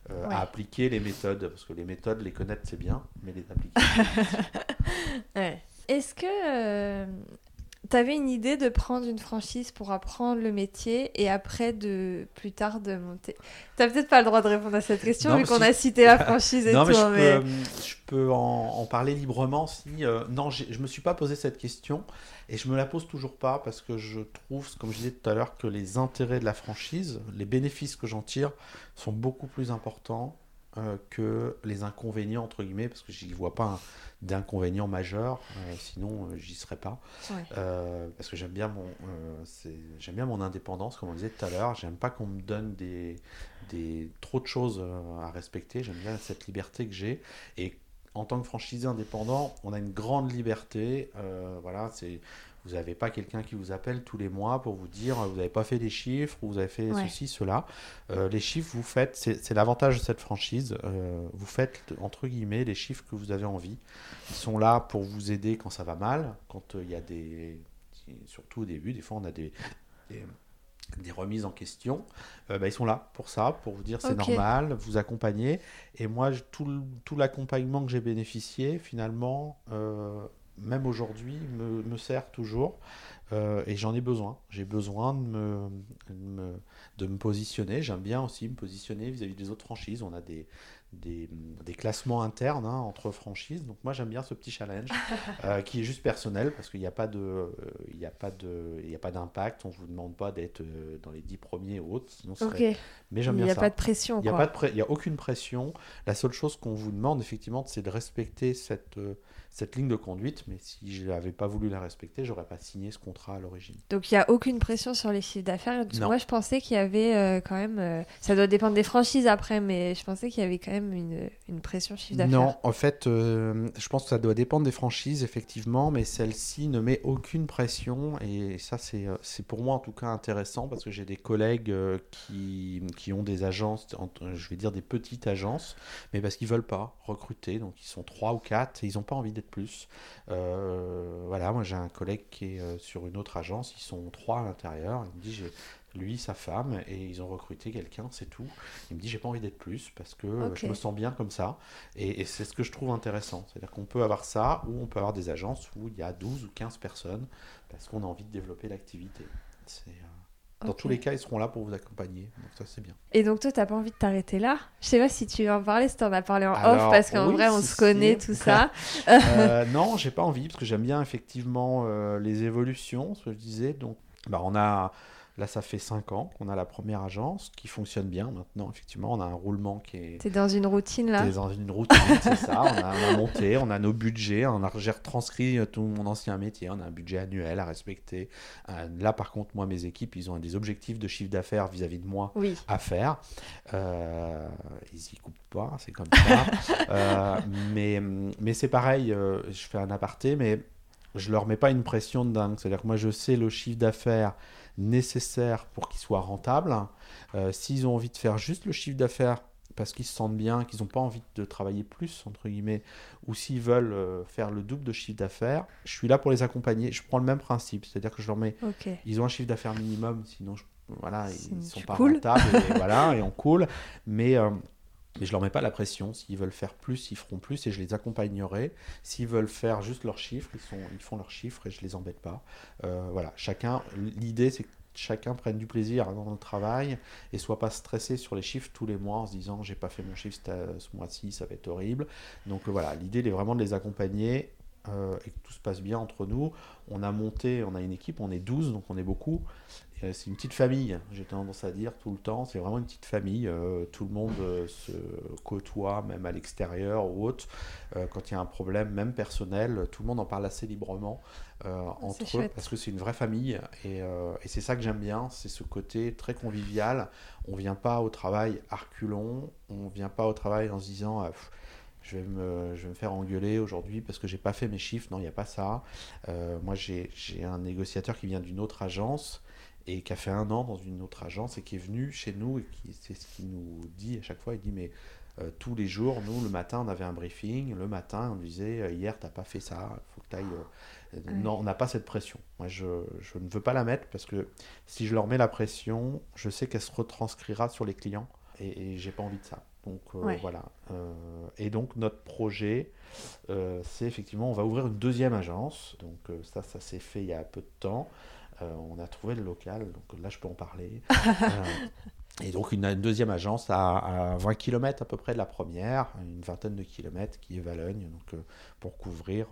euh, à appliquer les méthodes, parce que les méthodes, les connaître, c'est bien, mais les appliquer. Est-ce que T'avais une idée de prendre une franchise pour apprendre le métier et après de plus tard de monter? T'as peut-être pas le droit de répondre à cette question vu qu'on a cité la franchise et non, tout. Mais je, peux, euh, je peux en, parler librement si. Euh, non, je me suis pas posé cette question et je me la pose toujours pas parce que je trouve, comme je disais tout à l'heure, que les intérêts de la franchise, les bénéfices que j'en tire, sont beaucoup plus importants euh, que les inconvénients, entre guillemets, parce que j'y vois pas d'inconvénients majeurs, euh, sinon euh, j'y serais pas. parce que j'aime bien, mon, j'aime bien mon indépendance, comme on disait tout à l'heure. J'aime pas qu'on me donne des, des, trop de choses à respecter. J'aime bien cette liberté que j'ai. Et en tant que franchisé indépendant, on a une grande liberté. voilà, c'est vous n'avez pas quelqu'un qui vous appelle tous les mois pour vous dire vous n'avez pas fait les chiffres ou vous avez fait ceci, cela. Euh, les chiffres, vous faites, c'est l'avantage de cette franchise, euh, vous faites entre guillemets les chiffres que vous avez envie. Ils sont là pour vous aider quand ça va mal, quand euh, il y a des. Surtout au début, des fois on a des, des, remises en question. Bah, ils sont là pour ça, pour vous dire c'est normal, vous accompagner. Et moi, tout, tout l'accompagnement que j'ai bénéficié, finalement, même aujourd'hui, me, me, sert toujours. Euh, et j'en ai besoin. J'ai besoin de me, de me, positionner. J'aime bien aussi me positionner vis-à-vis des autres franchises. On a des, des, des classements internes hein, entre franchises. Donc moi, j'aime bien ce petit challenge euh, qui est juste personnel parce qu'il n'y a pas de, il n'y a pas de, il a pas d'impact. On vous demande pas d'être euh, dans les dix premiers ou autres. Sinon, Mais j'aime bien ça. Il n'y a pas de pression. Il n'y a pas de, il y a aucune pression. La seule chose qu'on vous demande effectivement, c'est de respecter cette cette ligne de conduite, mais si je n'avais pas voulu la respecter, j'aurais pas signé ce contrat à l'origine. Donc il n'y a aucune pression sur les chiffres d'affaires. Moi, je pensais qu'il y avait euh, quand même. Euh, ça doit dépendre des franchises après, mais je pensais qu'il y avait quand même une, une pression chiffre d'affaires. Non, en fait, euh, je pense que ça doit dépendre des franchises, effectivement, mais celle-ci ne met aucune pression. Et ça, c'est pour moi en tout cas intéressant parce que j'ai des collègues qui, qui ont des agences, je vais dire des petites agences, mais parce qu'ils veulent pas recruter. Donc ils sont trois ou quatre et ils n'ont pas envie de plus. Euh, voilà, moi j'ai un collègue qui est euh, sur une autre agence, ils sont trois à l'intérieur. Il me dit j'ai lui, sa femme, et ils ont recruté quelqu'un, c'est tout. Il me dit j'ai pas envie d'être plus parce que je me sens bien comme ça. Et, c'est ce que je trouve intéressant. C'est-à-dire qu'on peut avoir ça ou on peut avoir des agences où il y a 12 ou 15 personnes parce qu'on a envie de développer l'activité. C'est. Euh, dans tous les cas, ils seront là pour vous accompagner. Donc ça, c'est bien. Et donc toi, tu n'as pas envie de t'arrêter là? Je sais pas si tu veux en parler, si tu en as parlé en off, parce qu'en vrai, on se connaît, tout ça. euh, non, j'ai pas envie, parce que j'aime bien effectivement euh, les évolutions, ce que je disais. Donc, bah, on a Là, ça fait 5 ans qu'on a la première agence qui fonctionne bien maintenant. Effectivement, on a un roulement qui est. T'es dans une routine là? T'es dans une routine, c'est ça. On a, monté, on a nos budgets, on a, j'ai retranscrit tout mon ancien métier. On a un budget annuel à respecter. Euh, là, par contre, moi, mes équipes, ils ont des objectifs de chiffre d'affaires vis-à-vis de moi à faire. Euh, ils y coupent pas, c'est comme ça. Euh, mais mais c'est pareil, je fais un aparté, mais je leur mets pas une pression de dingue. C'est-à-dire que moi, je sais le chiffre d'affaires nécessaire pour qu'ils soient rentables. Euh, s'ils ont envie de faire juste le chiffre d'affaires parce qu'ils se sentent bien, qu'ils n'ont pas envie de travailler plus, entre guillemets, ou s'ils veulent euh, faire le double de chiffre d'affaires, je suis là pour les accompagner. Je prends le même principe, c'est-à-dire que je leur mets, ils ont un chiffre d'affaires minimum, sinon voilà, ils ne sont pas rentables, et, voilà, et on coule. Mais euh, mais je leur mets pas la pression. S'ils veulent faire plus, ils feront plus et je les accompagnerai. S'ils veulent faire juste leurs chiffres, ils, sont, ils font leurs chiffres et je les embête pas. Euh, voilà, chacun. L'idée, c'est que chacun prenne du plaisir dans le travail et soit pas stressé sur les chiffres tous les mois en se disant j'ai pas fait mon chiffre ce mois-ci, ça va être horrible. Donc voilà, l'idée est vraiment de les accompagner euh, et que tout se passe bien entre nous. On a monté, on a une équipe, on est 12, donc on est beaucoup. Euh, c'est une petite famille, j'ai tendance à dire tout le temps. C'est vraiment une petite famille. Euh, tout le monde euh, se côtoie, même à l'extérieur ou autre. quand il y a un problème, même personnel, tout le monde en parle assez librement entre eux parce que c'est une vraie famille. Et, et c'est ça que j'aime bien, c'est ce côté très convivial. On vient pas au travail arculon, on vient pas au travail en se disant. je vais, me, je vais me faire engueuler aujourd'hui parce que j'ai pas fait mes chiffres. Non, il n'y a pas ça. moi, j'ai un négociateur qui vient d'une autre agence et qui a fait un an dans une autre agence et qui est venu chez nous et qui c'est ce qu'il nous dit à chaque fois. Il dit mais euh, tous les jours, nous le matin on avait un briefing, le matin on disait euh, hier t'as pas fait ça, faut que tu ailles. Euh, non, on n'a pas cette pression. Moi je, je, ne veux pas la mettre parce que si je leur mets la pression, je sais qu'elle se retranscrira sur les clients et, et j'ai pas envie de ça. Donc voilà. et donc notre projet, c'est effectivement, on va ouvrir une deuxième agence. Donc ça, ça s'est fait il y a peu de temps. Euh, on a trouvé le local, donc là je peux en parler. Euh, et donc une, deuxième agence à, 20 km à peu près de la première, une vingtaine de kilomètres qui est Valogne, donc euh, pour couvrir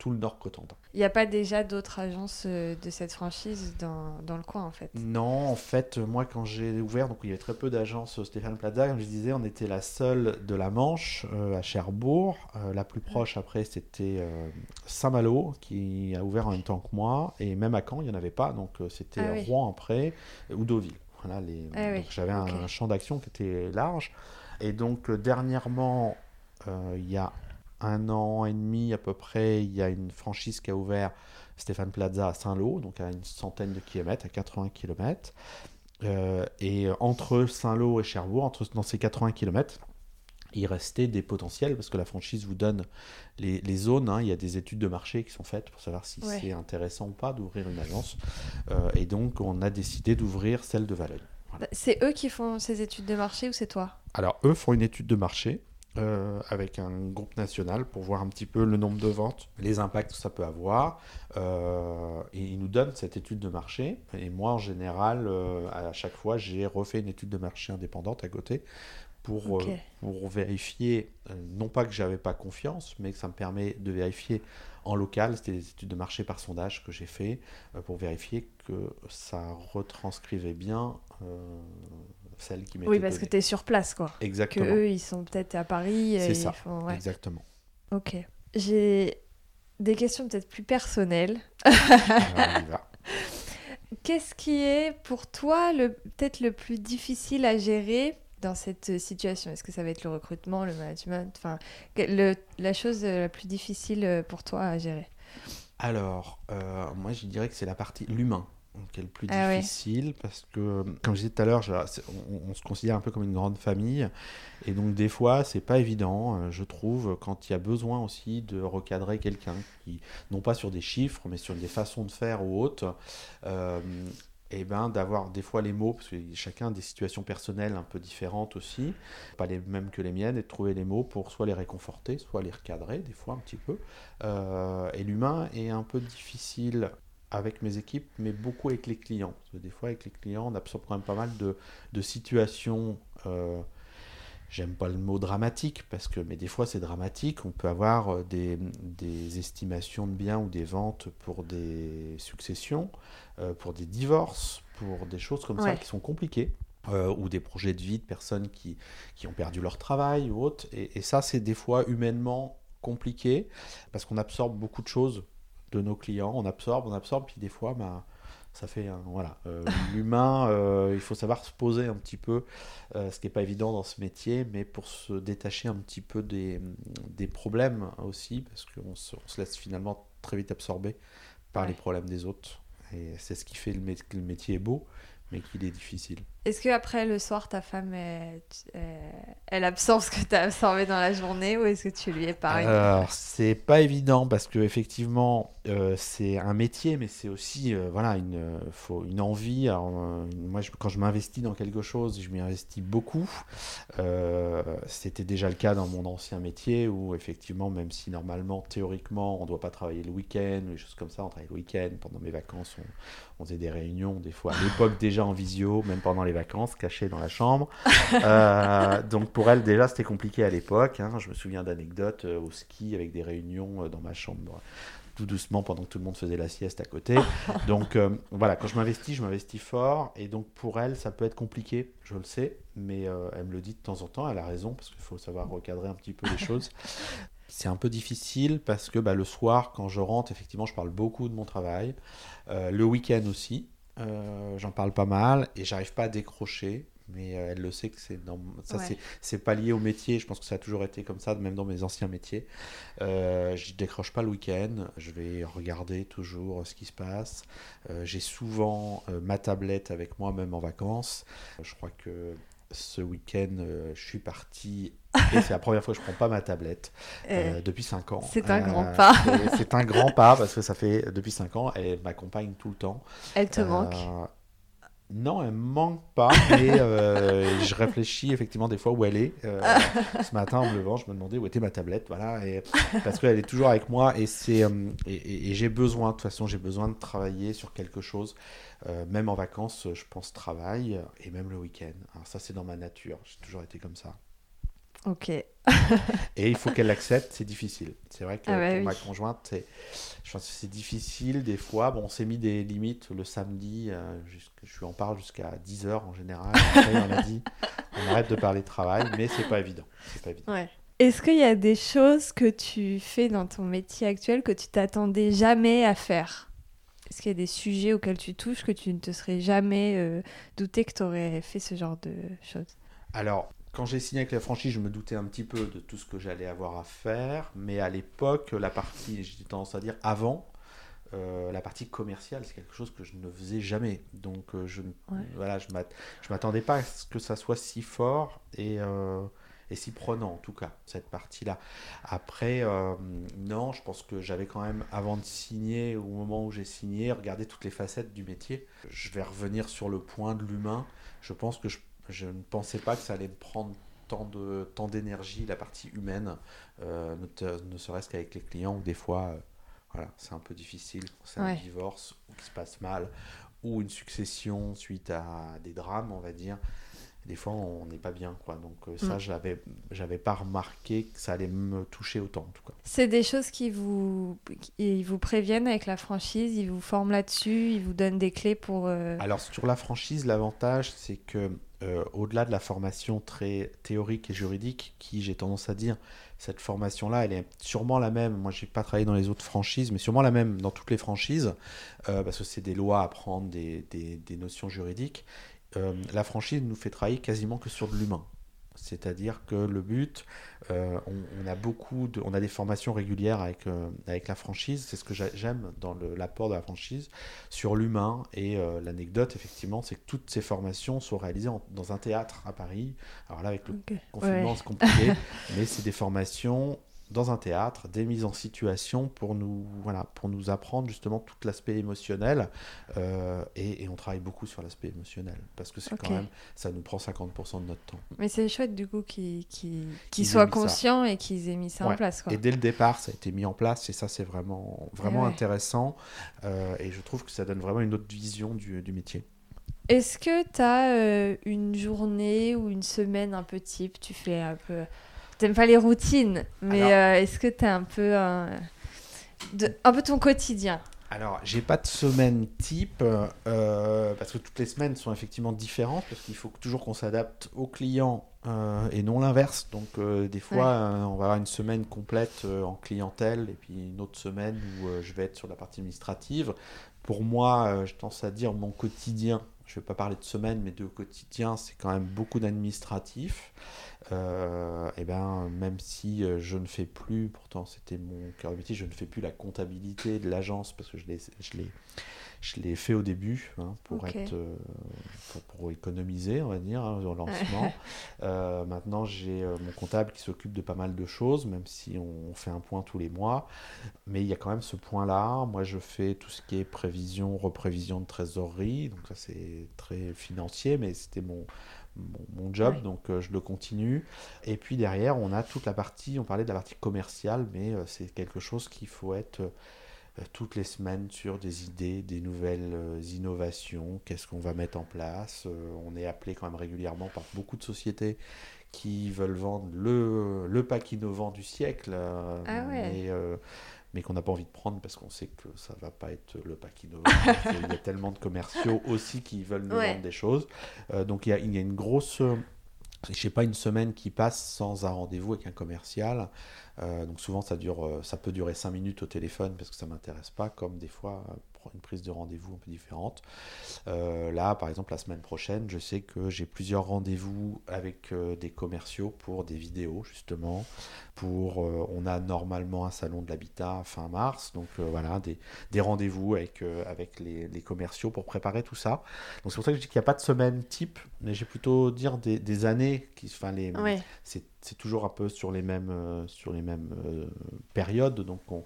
tout le nord Cotentin. Il n'y a pas déjà d'autres agences euh, de cette franchise dans, dans, le coin en fait? Non, en fait, moi quand j'ai ouvert, donc il y avait très peu d'agences Stéphane Plaza, comme je disais, on était la seule de la Manche euh, à Cherbourg. Euh, la plus proche après c'était Saint-Malo qui a ouvert en même temps que moi, et même à Caen il n'y en avait pas, donc c'était ah Rouen après, ou Deauville. Voilà, les... Ah j'avais un champ d'action qui était large. Et donc dernièrement, il y a un an et demi à peu près, il y a une franchise qui a ouvert Stéphane Plaza à Saint-Lô, donc à une centaine de kilomètres, à 80 kilomètres. Euh, et entre Saint-Lô et Cherbourg, entre, dans ces 80 kilomètres, il restait des potentiels parce que la franchise vous donne les, zones. Hein. il y a des études de marché qui sont faites pour savoir si c'est intéressant ou pas d'ouvrir une agence. Euh, et donc, on a décidé d'ouvrir celle de Valogne. C'est eux qui font ces études de marché ou c'est toi? Alors, eux font une étude de marché. Euh, avec un groupe national pour voir un petit peu le nombre de ventes, les impacts que ça peut avoir. Euh, et ils nous donnent cette étude de marché. Et moi, en général, euh, à chaque fois, j'ai refait une étude de marché indépendante à côté pour, pour vérifier, non pas que j'avais pas confiance, mais que ça me permet de vérifier en local. C'était des études de marché par sondage que j'ai fait pour vérifier que ça retranscrivait bien celle qui Oui, parce que tu es sur place, quoi. Exactement. Que eux, ils sont peut-être à Paris. C'est ça, exactement. Ok. J'ai des questions peut-être plus personnelles. Qu'est-ce qui est pour toi le peut-être le plus difficile à gérer dans cette situation? Est-ce que ça va être le recrutement, le management? Enfin, le, la chose la plus difficile pour toi à gérer? Alors, euh, moi, je dirais que c'est la partie l'humain qui est le plus ah difficile parce que, comme je disais tout à l'heure, on, se considère un peu comme une grande famille et donc des fois c'est pas évident, euh, je trouve, quand il y a besoin aussi de recadrer quelqu'un qui, non pas sur des chiffres, mais sur des façons de faire ou autres. Euh, et ben d'avoir des fois les mots, parce que chacun a des situations personnelles un peu différentes aussi, pas les mêmes que les miennes, et de trouver les mots pour soit les réconforter, soit les recadrer, des fois un petit peu. Euh, et l'humain est un peu difficile avec mes équipes, mais beaucoup avec les clients. Parce que des fois, avec les clients, on absorbe quand même pas mal de, de situations. Euh, J'aime pas le mot dramatique, parce que, mais des fois c'est dramatique. On peut avoir euh, des, des, estimations de biens ou des ventes pour des successions, euh, pour des divorces, pour des choses comme ça qui sont compliquées. Euh, ou des projets de vie de personnes qui, qui ont perdu leur travail ou autre. Et, et ça, c'est des fois humainement compliqué parce qu'on absorbe beaucoup de choses de nos clients. On absorbe, on absorbe, puis des fois, bah, ça fait voilà euh, l'humain euh, il faut savoir se poser un petit peu euh, ce qui n'est pas évident dans ce métier mais pour se détacher un petit peu des, des problèmes aussi parce qu'on se, on se laisse finalement très vite absorbé par Ouais. les problèmes des autres. Et c'est ce qui fait le, mé- que le métier est beau, mais qu'il est difficile. Est-ce que après le soir, ta femme, elle, elle absorbe ce que tu as absorbé dans la journée ou est-ce que tu lui es pareil Alors, c'est pas évident parce que effectivement, euh, c'est un métier, mais c'est aussi euh, voilà une, euh, faut une envie. Alors, euh, moi, quand je m'investis dans quelque chose, je m'y investis beaucoup. Euh, C'était déjà le cas dans mon ancien métier où effectivement, même si normalement, théoriquement, on doit pas travailler le week-end ou des choses comme ça, on travaille le week-end. Pendant mes vacances, on, on faisait des réunions, des fois à l'époque déjà en visio, même pendant les vacances, cachés dans la chambre. Euh, donc pour elle déjà c'était compliqué à l'époque. hein. Je me souviens d'anecdotes euh, au ski avec des réunions euh, dans ma chambre tout doucement pendant que tout le monde faisait la sieste à côté. Donc euh, voilà, quand je m'investis, je m'investis fort et donc pour elle ça peut être compliqué, je le sais, mais euh, elle me le dit de temps en temps, elle a raison parce qu'il faut savoir recadrer un petit peu les choses. C'est un peu difficile parce que bah, le soir, quand je rentre, effectivement, je parle beaucoup de mon travail. Euh, le week-end aussi, euh, j'en parle pas mal et j'arrive pas à décrocher. Mais euh, elle le sait que c'est dans... ça, Ouais. c'est c'est pas lié au métier. Je pense que ça a toujours été comme ça, même dans mes anciens métiers. Euh, je décroche pas le week-end. Je vais regarder toujours ce qui se passe. J'ai souvent ma tablette avec moi, même en vacances. Je crois que ce week-end, euh, je suis parti. Et c'est la première fois que je prends pas ma tablette Euh, euh, depuis 5 ans. c'est un Euh, grand pas. c'est- un grand pas parce que ça fait depuis 5 ans. Elle m'accompagne tout le temps. Elle te Euh, manque Non, elle me manque pas, mais euh, je réfléchis effectivement des fois où elle est. Euh, ce matin, en me levant, je me demandais où était ma tablette, voilà, et, parce qu'elle est toujours avec moi et c'est euh, et, et- et j'ai besoin, de toute façon, j'ai besoin de travailler sur quelque chose, Euh, même en vacances, je pense travail et même le week-end. Alors ça, c'est dans ma nature, j'ai toujours été comme ça. Ok. Et il faut qu'elle l'accepte, c'est difficile. C'est vrai que Ah bah pour oui. ma conjointe, c'est, je pense que c'est difficile des fois. Bon, on s'est mis des limites le samedi, euh, je lui en parle jusqu'à 10h en général. Après, on a dit, on arrête de parler de travail, mais c'est pas évident. C'est pas évident. Ouais. Est-ce qu'il y a des choses que tu fais dans ton métier actuel que tu t'attendais jamais à faire? Est-ce qu'il y a des sujets auxquels tu touches que tu ne te serais jamais euh, douté que tu aurais fait ce genre de choses? Alors, quand j'ai signé avec la franchise, je me doutais un petit peu de tout ce que j'allais avoir à faire, mais à l'époque, la partie, j'ai tendance à dire avant, euh, la partie commerciale, c'est quelque chose que je ne faisais jamais. Donc, euh, je ne Ouais. voilà, je m'attendais pas à ce que ça soit si fort et, euh, et si prenant, en tout cas, cette partie-là. Après, non, je pense que j'avais quand même, avant de signer, au moment où j'ai signé, regardé toutes les facettes du métier. Je vais revenir sur le point de l'humain. Je pense que je, je ne pensais pas que ça allait me prendre tant de tant d'énergie, la partie humaine, euh, ne, serait-ce qu'avec les clients, où des fois, euh, voilà, c'est un peu difficile, c'est Ouais. un divorce, ou qui se passe mal, ou une succession suite à des drames, on va dire. Des fois, on n'est pas bien, quoi. Donc euh, ça, Mm. j'avais, j'avais pas remarqué que ça allait me toucher autant, en tout cas. C'est des choses qui vous, qui- ils vous préviennent avec la franchise, ils vous forment là-dessus, ils vous donnent des clés pour... euh, Alors sur la franchise, l'avantage c'est que euh, au-delà de la formation très théorique et juridique, qui j'ai tendance à dire, cette formation-là, elle est sûrement la même. Moi, j'ai pas travaillé dans les autres franchises, mais sûrement la même dans toutes les franchises, euh, parce que c'est des lois à prendre, des, notions juridiques. Euh, la franchise nous fait travailler quasiment que sur de l'humain. C'est-à-dire que le but, euh, on, on a beaucoup de, on a des formations régulières avec, euh, avec la franchise. C'est ce que j'a- j'aime dans l'apport de la franchise sur l'humain. Et euh, l'anecdote, effectivement, c'est que toutes ces formations sont réalisées en- dans un théâtre à Paris. Alors là, avec le confinement, Ouais. c'est compliqué, mais c'est des formations dans un théâtre, des mises en situation pour nous, voilà, pour nous apprendre justement tout l'aspect émotionnel. euh, et, et on travaille beaucoup sur l'aspect émotionnel parce que c'est quand même, ça nous prend 50% de notre temps. Mais c'est chouette du coup qu'ils soient ça. conscients et qu'ils aient mis ça en place. Quoi. Et dès le départ, ça a été mis en place et ça, c'est vraiment, vraiment ouais. intéressant. euh, et je trouve que ça donne vraiment une autre vision du, du métier. Est-ce que tu as une journée ou une semaine un peu type Tu fais un peu. T'aimes pas les routines, mais Alors- euh, est-ce que tu as un peu. un- de- un peu ton quotidien? Alors, j'ai pas de semaine type euh, parce que toutes les semaines sont effectivement différentes parce qu'il faut toujours qu'on s'adapte aux clients euh, et non l'inverse. Donc, euh, des fois, euh, on va avoir une semaine complète euh, en clientèle et puis une autre semaine où euh, je vais être sur la partie administrative. Pour moi, euh, je tendance à dire mon quotidien. je ne vais pas parler de semaine, mais de quotidien, c'est quand même beaucoup et ben, même si je ne fais plus, pourtant c'était mon cœur de métier, je ne fais plus la comptabilité de l'agence parce que je l'ai je l'ai fait au début hein, pour, être, euh, pour, économiser, on va dire, hein, au lancement. Euh, maintenant, j'ai euh, mon comptable qui s'occupe de pas mal de choses, même si on, fait un point tous les mois. Mais il y a quand même ce point-là. Moi, je fais tout ce qui est prévision, reprévision de trésorerie. Donc ça, c'est très financier, mais c'était mon, mon, job, donc je le continue. Et puis derrière, on a toute la partie, on parlait de la partie commerciale, mais c'est quelque chose qu'il faut être euh, toutes les semaines sur des idées, des nouvelles euh, innovations, qu'est-ce qu'on va mettre en place. Euh, on est appelé quand même régulièrement par beaucoup de sociétés qui veulent vendre le, le pack innovant du siècle, ah mais, qu'on n'a pas envie de prendre parce qu'on sait que ça va pas être le innovant. il y a tellement de commerciaux aussi qui veulent nous vendre des choses. donc il y, a, il y a une grosse je sais pas, une semaine qui passe sans un rendez-vous avec un commercial. Euh, donc souvent, ça, dure, euh, ça peut durer 5 minutes au téléphone parce que ça ne m'intéresse pas, comme des fois une prise de rendez-vous un peu différente. Euh, là, par exemple, la semaine prochaine, je sais que j'ai plusieurs rendez-vous avec des commerciaux pour des vidéos, justement. Pour, on a normalement un salon de l'habitat fin mars, donc voilà, des, des rendez-vous avec, avec les, les, commerciaux pour préparer tout ça. Donc c'est pour ça que je dis qu'il n'y a pas de semaine type, mais j'ai plutôt dire des, des années qui, enfin les, c'est c'est toujours un peu sur les mêmes, euh, sur les mêmes euh, périodes. Donc on,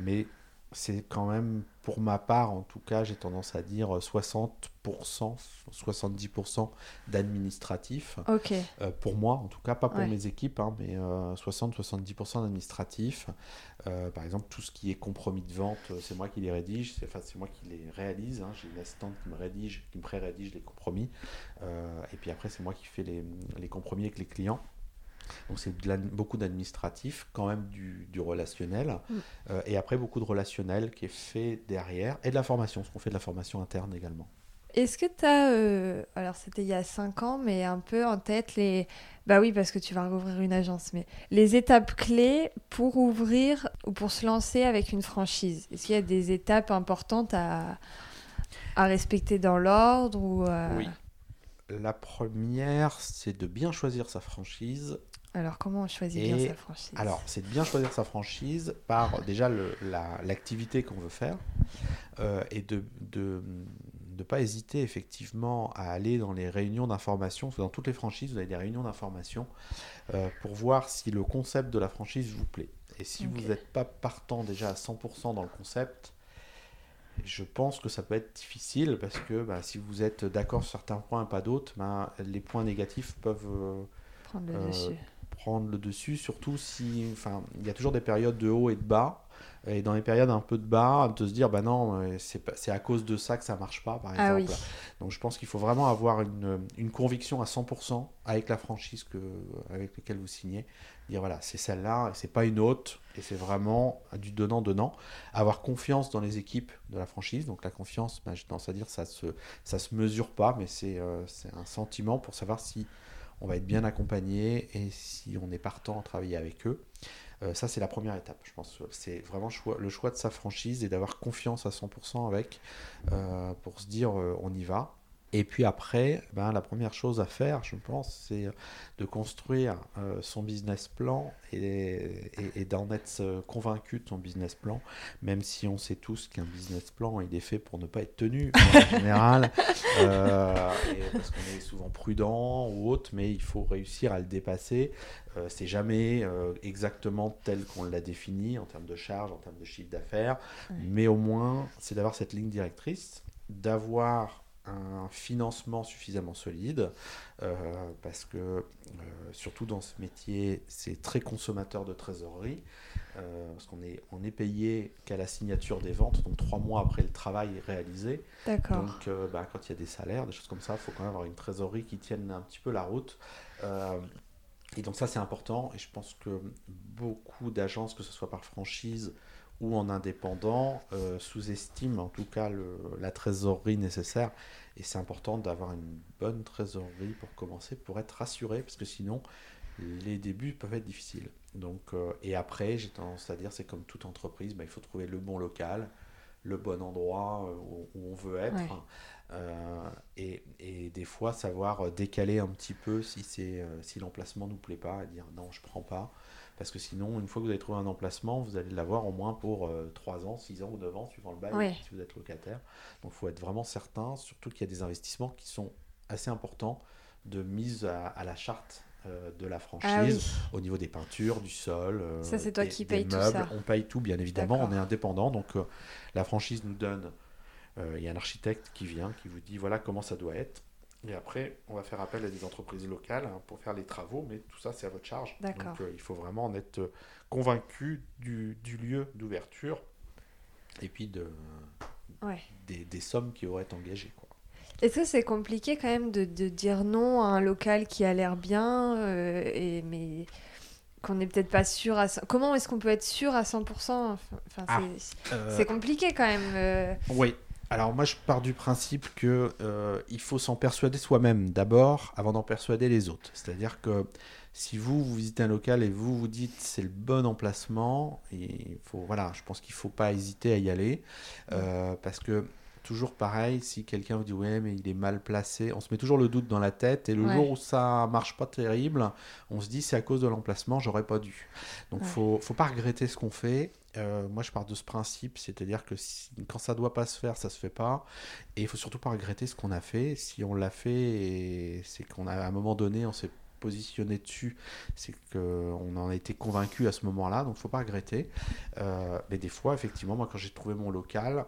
mais c'est quand même, pour ma part en tout cas, j'ai tendance à dire 60%, 70% d'administratif. Ok. Euh, pour moi, en tout cas, pas pour mes équipes, hein, mais 60-70% d'administratif. par exemple, tout ce qui est compromis de vente, c'est moi qui les rédige, c'est enfin, moi qui les réalise. Hein. J'ai une assistante qui me rédige, qui me pré-rédige les compromis. et puis après, c'est moi qui fais les, les compromis avec les clients. Donc c'est beaucoup d'administratif, quand même du, relationnel, mm. euh, et après beaucoup de relationnel qui est fait derrière, et de la formation, ce qu'on fait de la formation interne également. Est-ce que tu as, euh, alors c'était il y a 5 ans, mais un peu en tête les... Bah oui, parce que tu vas rouvrir une agence, mais les étapes clés pour ouvrir ou pour se lancer avec une franchise? Est-ce qu'il y a des étapes importantes à, à respecter dans l'ordre ou euh, Oui. La première, c'est de bien choisir sa franchise alors, comment on choisit bien sa franchise? Alors, c'est de bien choisir sa franchise par déjà l'activité qu'on veut faire euh, et de ne pas hésiter effectivement à aller dans les réunions d'information. Dans toutes les franchises, vous avez des réunions d'information euh, pour voir si le concept de la franchise vous plaît. Et si vous n'êtes pas partant déjà à 100% dans le concept, je pense que ça peut être difficile parce que bah, si vous êtes d'accord sur certains points et pas d'autres, bah, les points négatifs peuvent euh, prendre le dessus prendre le dessus, surtout si, enfin, il y a toujours des périodes de haut et de bas. Et dans les périodes un peu de bas, de se dire, bah non, euh, c'est à cause de ça que ça marche pas, par ah exemple. Donc je pense qu'il faut vraiment avoir une, une, conviction à 100% avec la franchise que, avec laquelle vous signez. Dire, voilà, c'est celle-là, c'est pas une autre, et c'est vraiment du donnant-donnant. Avoir confiance dans les équipes de la franchise. Donc la confiance, bah, j'ai tendance à dire, ça se, ça se mesure pas, mais c'est euh, c'est un sentiment pour savoir si on va être bien accompagné et si on est partant à travailler avec eux. Euh, ça, c'est la première étape. Je pense c'est vraiment le choix de sa franchise et d'avoir confiance à 100% avec euh, pour se dire euh, on y va. Et puis après, ben, la première chose à faire, je pense, c'est de construire euh, son business plan et, d'en être euh, convaincu de son business plan, même si on sait tous qu'un business plan, il est fait pour ne pas être tenu en général, euh, parce qu'on est souvent prudent ou autre, mais il faut réussir à le dépasser. c'est jamais exactement tel qu'on l'a défini en termes de charge, en termes de chiffre d'affaires, mais au moins, c'est d'avoir cette ligne directrice, d'avoir un financement suffisamment solide, euh, parce que euh, surtout dans ce métier, c'est très consommateur de trésorerie, euh, parce qu'on est, on est payé qu'à la signature des ventes, donc trois mois après le travail réalisé. D'accord. Donc bah, quand il y a des salaires, des choses comme ça, il faut quand même avoir une trésorerie qui tienne un petit peu la route. et donc ça c'est important, et je pense que beaucoup d'agences, que ce soit par franchise, ou en indépendant euh, sous-estiment en tout cas la trésorerie nécessaire. Et c'est important d'avoir une bonne trésorerie pour commencer, pour être rassuré, parce que sinon, les débuts peuvent être difficiles. Donc, euh, et après, j'ai tendance à dire, c'est comme toute entreprise, bah, il faut trouver le bon local, le bon endroit où, où on veut être. Euh, et, et, des fois savoir décaler un petit peu si, c'est, euh, si l'emplacement nous plaît pas, et dire non, je prends pas. Parce que sinon, une fois que vous avez trouvé un emplacement, vous allez l'avoir au moins pour 3 ans, 6 ans ou 9 ans, suivant le bail, si vous êtes locataire. Donc il faut être vraiment certain, surtout qu'il y a des investissements qui sont assez importants de mise à, la charte euh, de la franchise ah au niveau des peintures, du sol. ça, c'est toi des, qui payes tout ça. On paye tout, bien évidemment. On est indépendant. Donc la franchise nous donne euh, il y a un architecte qui vient, qui vous dit voilà comment ça doit être. Et après, on va faire appel à des entreprises locales hein, pour faire les travaux, mais tout ça, c'est à votre charge. Donc, euh, il faut vraiment en être euh, convaincu du, du lieu d'ouverture et puis de, des, des, sommes qui auraient été engagées. Est-ce que c'est compliqué quand même de, de, dire non à un local qui a l'air bien, et, mais qu'on n'est peut-être pas sûr à... Comment est-ce qu'on peut être sûr à 100% enfin, ah, C'est compliqué quand même. Oui, alors moi je pars du principe que euh, il faut s'en persuader soi-même d'abord avant d'en persuader les autres. C'est-à-dire que si vous, vous visitez un local et vous vous dites c'est le bon emplacement, il faut voilà, je pense qu'il faut pas hésiter à y aller euh, parce que toujours pareil, si quelqu'un vous dit ouais mais il est mal placé, on se met toujours le doute dans la tête et le jour où ça marche pas terrible, on se dit c'est à cause de l'emplacement, j'aurais pas dû. Donc il faut faut pas regretter ce qu'on fait. Euh, moi je pars de ce principe, c'est-à-dire que quand ça doit pas se faire, ça se fait pas et il faut surtout pas regretter ce qu'on a fait. Si on l'a fait, c'est qu'on a à un moment donné on s'est positionné dessus, c'est qu'on en a été convaincu à ce moment-là, donc faut pas regretter. Euh, mais des fois, effectivement, moi quand j'ai trouvé mon local,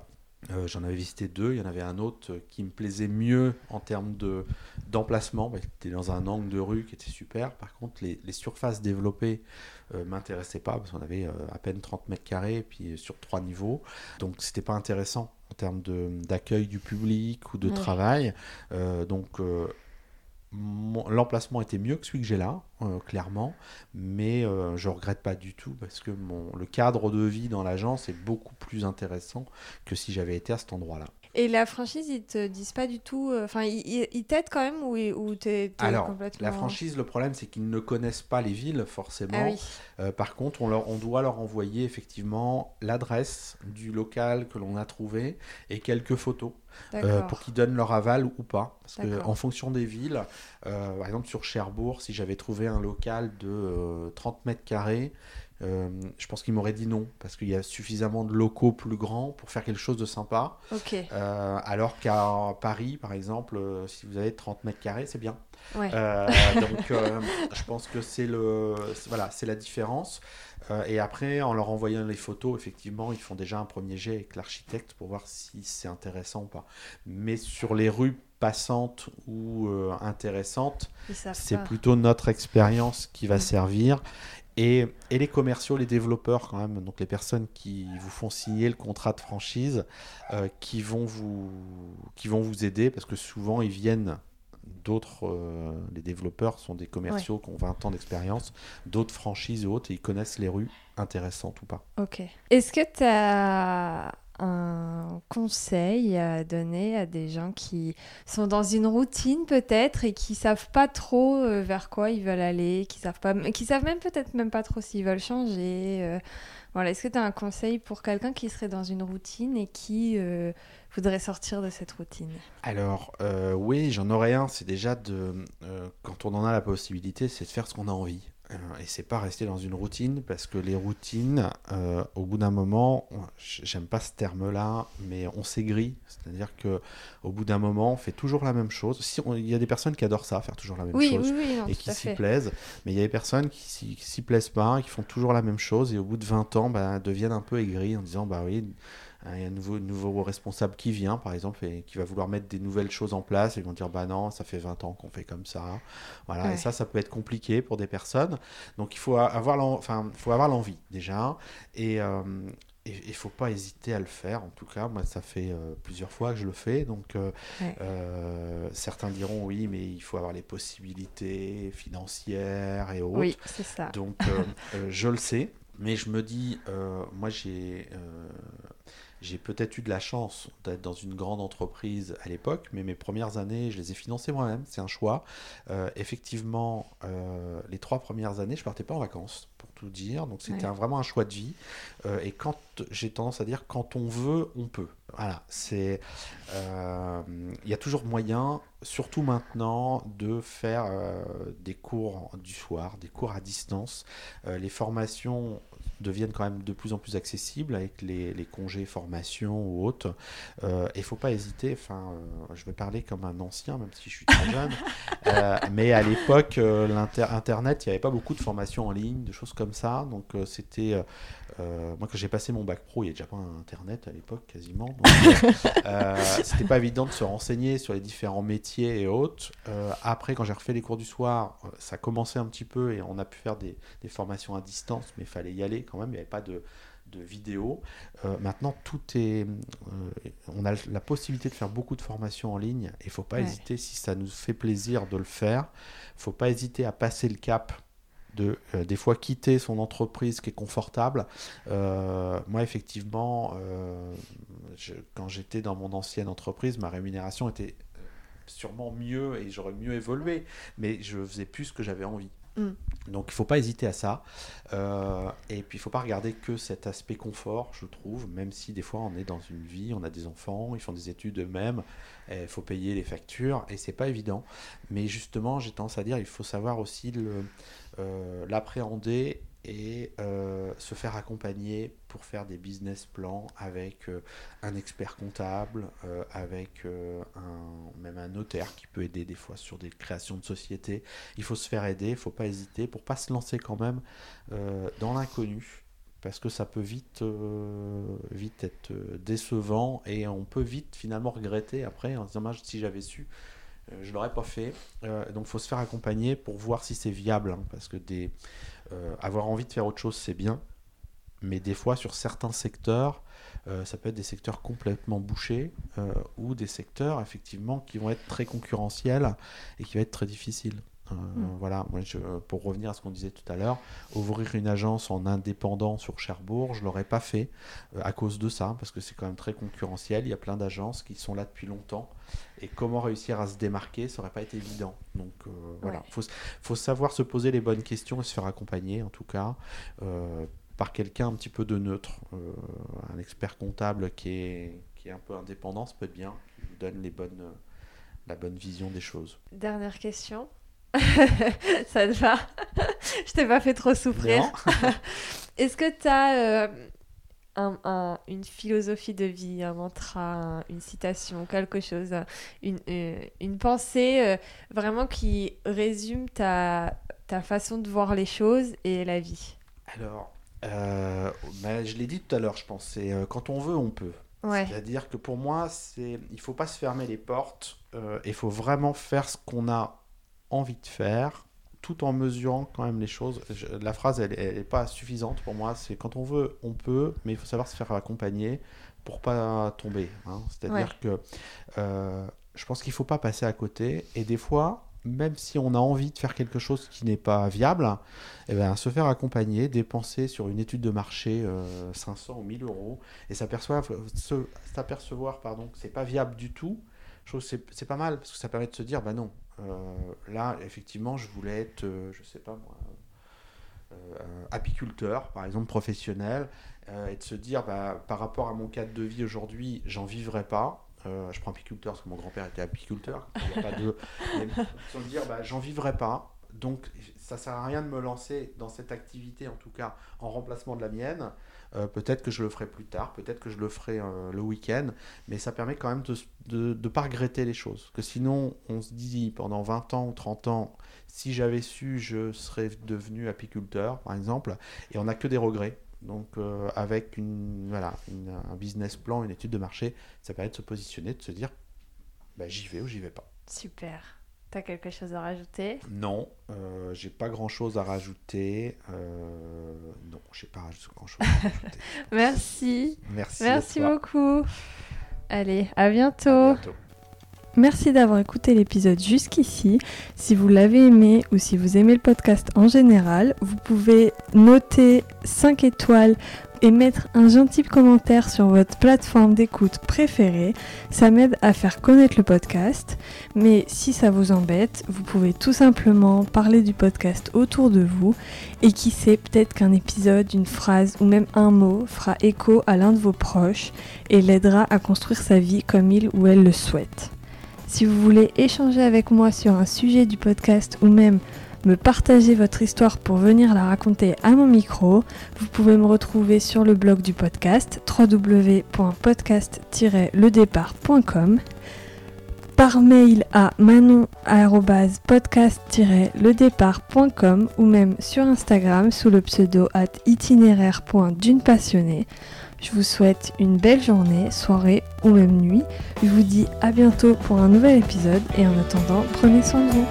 euh, j'en avais visité deux. Il y en avait un autre qui me plaisait mieux en termes de, d'emplacement. Bah, était dans un angle de rue qui était super. Par contre, les, surfaces développées euh, m'intéressaient pas parce qu'on avait euh, à peine 30 mètres carrés et puis sur trois niveaux. Donc, c'était pas intéressant en termes de, d'accueil du public ou de travail. donc, l'emplacement était mieux que celui que j'ai là, euh, clairement, mais euh, je regrette pas du tout parce que mon, le cadre de vie dans l'agence est beaucoup plus intéressant que si j'avais été à cet endroit-là. Et la franchise, ils te disent pas du tout. Euh, enfin, ils, t'aident quand même ou, ou t'es, Alors, complètement... la franchise, le problème, c'est qu'ils ne connaissent pas les villes forcément. Ah euh, par contre, on, leur, on doit leur envoyer effectivement l'adresse du local que l'on a trouvé et quelques photos. Euh, pour qu'ils donnent leur aval ou pas. Parce qu'en fonction des villes, par exemple sur Cherbourg, si j'avais trouvé un local de 30 mètres carrés, euh, je pense qu'il m'aurait dit non, parce qu'il y a suffisamment de locaux plus grands pour faire quelque chose de sympa. Euh, alors qu'à Paris, par exemple, euh, si vous avez 30 mètres carrés, c'est bien. donc, je pense que c'est le, voilà, c'est la différence. et après, en leur envoyant les photos, effectivement, ils font déjà un premier jet avec l'architecte pour voir si c'est intéressant ou pas. Mais sur les rues passantes ou intéressantes, c'est plutôt notre expérience qui va servir. Et, les commerciaux, les développeurs quand même, donc les personnes qui vous font signer le contrat de franchise, euh, qui, vont vous, qui vont vous aider parce que souvent ils viennent d'autres, euh, les développeurs sont des commerciaux qui ont 20 ans d'expérience, d'autres franchises ou autres, et ils connaissent les rues intéressantes ou pas. Ok. Est-ce que tu as un conseil à donner à des gens qui sont dans une routine peut-être et qui savent pas trop euh, vers quoi ils veulent aller, qui savent pas, qui savent même peut-être même pas trop s'ils veulent changer. Euh, voilà, est-ce que tu as un conseil pour quelqu'un qui serait dans une routine et qui euh, voudrait sortir de cette routine? Alors oui, j'en aurais un. C'est déjà de quand on en a la possibilité, c'est de faire ce qu'on a envie. Euh, et c'est pas rester dans une routine parce que les routines, euh, au bout d'un moment, j'aime pas ce terme-là, mais on s'aigrit. C'est-à-dire que au bout d'un moment, on fait toujours la même chose. Si il y a des personnes qui adorent ça, faire toujours la même chose, et qui s'y plaisent, mais il y a des personnes qui s'y plaisent pas, qui font toujours la même chose, et au bout de 20 ans, bah, deviennent un peu aigris en disant bah oui un nouveau, nouveau responsable qui vient, par exemple, et qui va vouloir mettre des nouvelles choses en place, et vont dire, bah non, ça fait 20 ans qu'on fait comme ça. Voilà, et ça, ça peut être compliqué pour des personnes. Donc il faut avoir l'envie, déjà, et euh, il ne faut pas hésiter à le faire. En tout cas, moi, ça fait euh, plusieurs fois que je le fais. Donc, euh, certains diront oui, mais il faut avoir les possibilités financières et autres. Oui, c'est ça. Donc, je le sais. Mais je me dis, moi, j'ai j'ai peut-être eu de la chance d'être dans une grande entreprise à l'époque, mais mes premières années, je les ai financées moi-même. C'est un choix. Euh, effectivement, euh, les trois premières années, je partais pas en vacances, pour tout dire. Donc c'était vraiment un choix de vie. Euh, et quand j'ai tendance à dire, quand on veut, on peut. Voilà, c'est. Il y a toujours moyen, surtout maintenant, de faire des cours du soir, des cours à distance. les formations deviennent quand même de plus en plus accessibles avec les, les congés formation ou autres. Euh, et il faut pas hésiter, enfin, euh, je vais parler comme un ancien, même si je suis très jeune, euh, mais à l'époque, l'Internet, il n'y avait pas beaucoup de formations en ligne, de choses comme ça. Donc c'était, moi quand j'ai passé mon bac pro, il n'y avait déjà pas Internet à l'époque quasiment. Donc c'était pas évident de se renseigner sur les différents métiers et autres. après, quand j'ai refait les cours du soir, ça a commencé un petit peu et on a pu faire des, des formations à distance, mais il fallait y aller quand même, il n'y avait pas de, de vidéos. Euh, maintenant, tout est. Euh, on a la possibilité de faire beaucoup de formations en ligne. Il ne faut pas hésiter, si ça nous fait plaisir de le faire, il ne faut pas hésiter à passer le cap de euh, des fois quitter son entreprise qui est confortable. moi, effectivement, quand j'étais dans mon ancienne entreprise, ma rémunération était sûrement mieux et j'aurais mieux évolué, mais je faisais plus ce que j'avais envie. Mm. Donc il ne faut pas hésiter à ça. Euh, et puis il ne faut pas regarder que cet aspect confort, je trouve, même si des fois on est dans une vie, on a des enfants, ils font des études eux-mêmes, il faut payer les factures, et c'est pas évident. Mais justement, j'ai tendance à dire, il faut savoir aussi euh, l'appréhender et euh, se faire accompagner pour faire des business plans avec euh, un expert comptable, euh, avec un, même un notaire qui peut aider des fois sur des créations de sociétés. Il faut se faire aider, il ne faut pas hésiter pour pas se lancer quand même dans l'inconnu parce que ça peut vite, vite être décevant et on peut vite finalement regretter après en disant si j'avais su je l'aurais pas fait. donc il faut se faire accompagner pour voir si c'est viable hein, parce que des euh, avoir envie de faire autre chose, c'est bien, mais des fois sur certains secteurs, euh, ça peut être des secteurs complètement bouchés euh, ou des secteurs effectivement qui vont être très concurrentiels et qui vont être très difficiles. Mm. Voilà, moi je, pour revenir à ce qu'on disait tout à l'heure, ouvrir une agence en indépendant sur Cherbourg, je ne l'aurais pas fait à cause de ça, parce que c'est quand même très concurrentiel. Il y a plein d'agences qui sont là depuis longtemps et comment réussir à se démarquer, ça n'aurait pas été évident. Donc euh, voilà, il faut, savoir se poser les bonnes questions et se faire accompagner, en tout cas, euh, par quelqu'un un petit peu de neutre. Euh, un expert comptable qui est, qui est un peu indépendant, ça peut être bien, qui vous donne les bonnes, la bonne vision des choses. Dernière question. Ça te va Je t'ai pas fait trop souffrir. Est-ce que tu as une philosophie de vie, un mantra, une citation, quelque chose, une, euh, une pensée euh, vraiment qui résume ta, ta façon de voir les choses et la vie? Alors, euh, bah, je l'ai dit tout à l'heure, je pense, c'est quand on veut, on peut. C'est-à-dire que pour moi, c'est il faut pas se fermer les portes, il faut vraiment faire ce qu'on a envie de faire tout en mesurant quand même les choses. la phrase, elle n'est pas suffisante pour moi. C'est quand on veut, on peut, mais il faut savoir se faire accompagner pour pas tomber. Hein. C'est-à-dire que euh, je pense qu'il faut pas passer à côté. Et des fois, même si on a envie de faire quelque chose qui n'est pas viable, eh ben, se faire accompagner, dépenser sur une étude de marché 500 euh, ou 1000 euros et s'apercevoir, pardon, que c'est pas viable du tout, je trouve que c'est pas mal parce que ça permet de se dire, bah non, là, effectivement, je voulais être, euh, je sais pas moi, euh, apiculteur, par exemple, professionnel, et de se dire, bah, par rapport à mon cadre de vie aujourd'hui, j'en vivrai pas. je prends apiculteur parce que mon grand-père était apiculteur. Il pas de... se dire, bah, j'en vivrai pas. Donc, ça sert à rien de me lancer dans cette activité, en tout cas en remplacement de la mienne. Euh, peut-être que je le ferai plus tard, peut-être que je le ferai euh, le week-end, mais ça permet quand même de ne pas regretter les choses. Que sinon, on se dit pendant 20 ans ou 30 ans, si j'avais su, je serais devenu apiculteur, par exemple, et on n'a que des regrets. Donc, euh, avec une, voilà, un business plan, une étude de marché, ça permet de se positionner, de se dire bah, j'y vais ou j'y vais pas. Super. T'as quelque chose à rajouter? Non, euh, j'ai pas grand chose à rajouter. Euh, non, j'ai pas grand chose à rajouter. Merci. Merci. Merci beaucoup. Allez, à bientôt. À bientôt. Merci d'avoir écouté l'épisode jusqu'ici. Si vous l'avez aimé ou si vous aimez le podcast en général, vous pouvez noter 5 étoiles et mettre un gentil commentaire sur votre plateforme d'écoute préférée. Ça m'aide à faire connaître le podcast. Mais si ça vous embête, vous pouvez tout simplement parler du podcast autour de vous et qui sait peut-être qu'un épisode, une phrase ou même un mot fera écho à l'un de vos proches et l'aidera à construire sa vie comme il ou elle le souhaite. Si vous voulez échanger avec moi sur un sujet du podcast ou même me partager votre histoire pour venir la raconter à mon micro, vous pouvez me retrouver sur le blog du podcast www.podcast-ledépart.com par mail à manon-podcast-ledépart.com ou même sur Instagram sous le pseudo at itinéraire.d'une passionnée. Je vous souhaite une belle journée, soirée ou même nuit. Je vous dis à bientôt pour un nouvel épisode et en attendant, prenez soin de vous.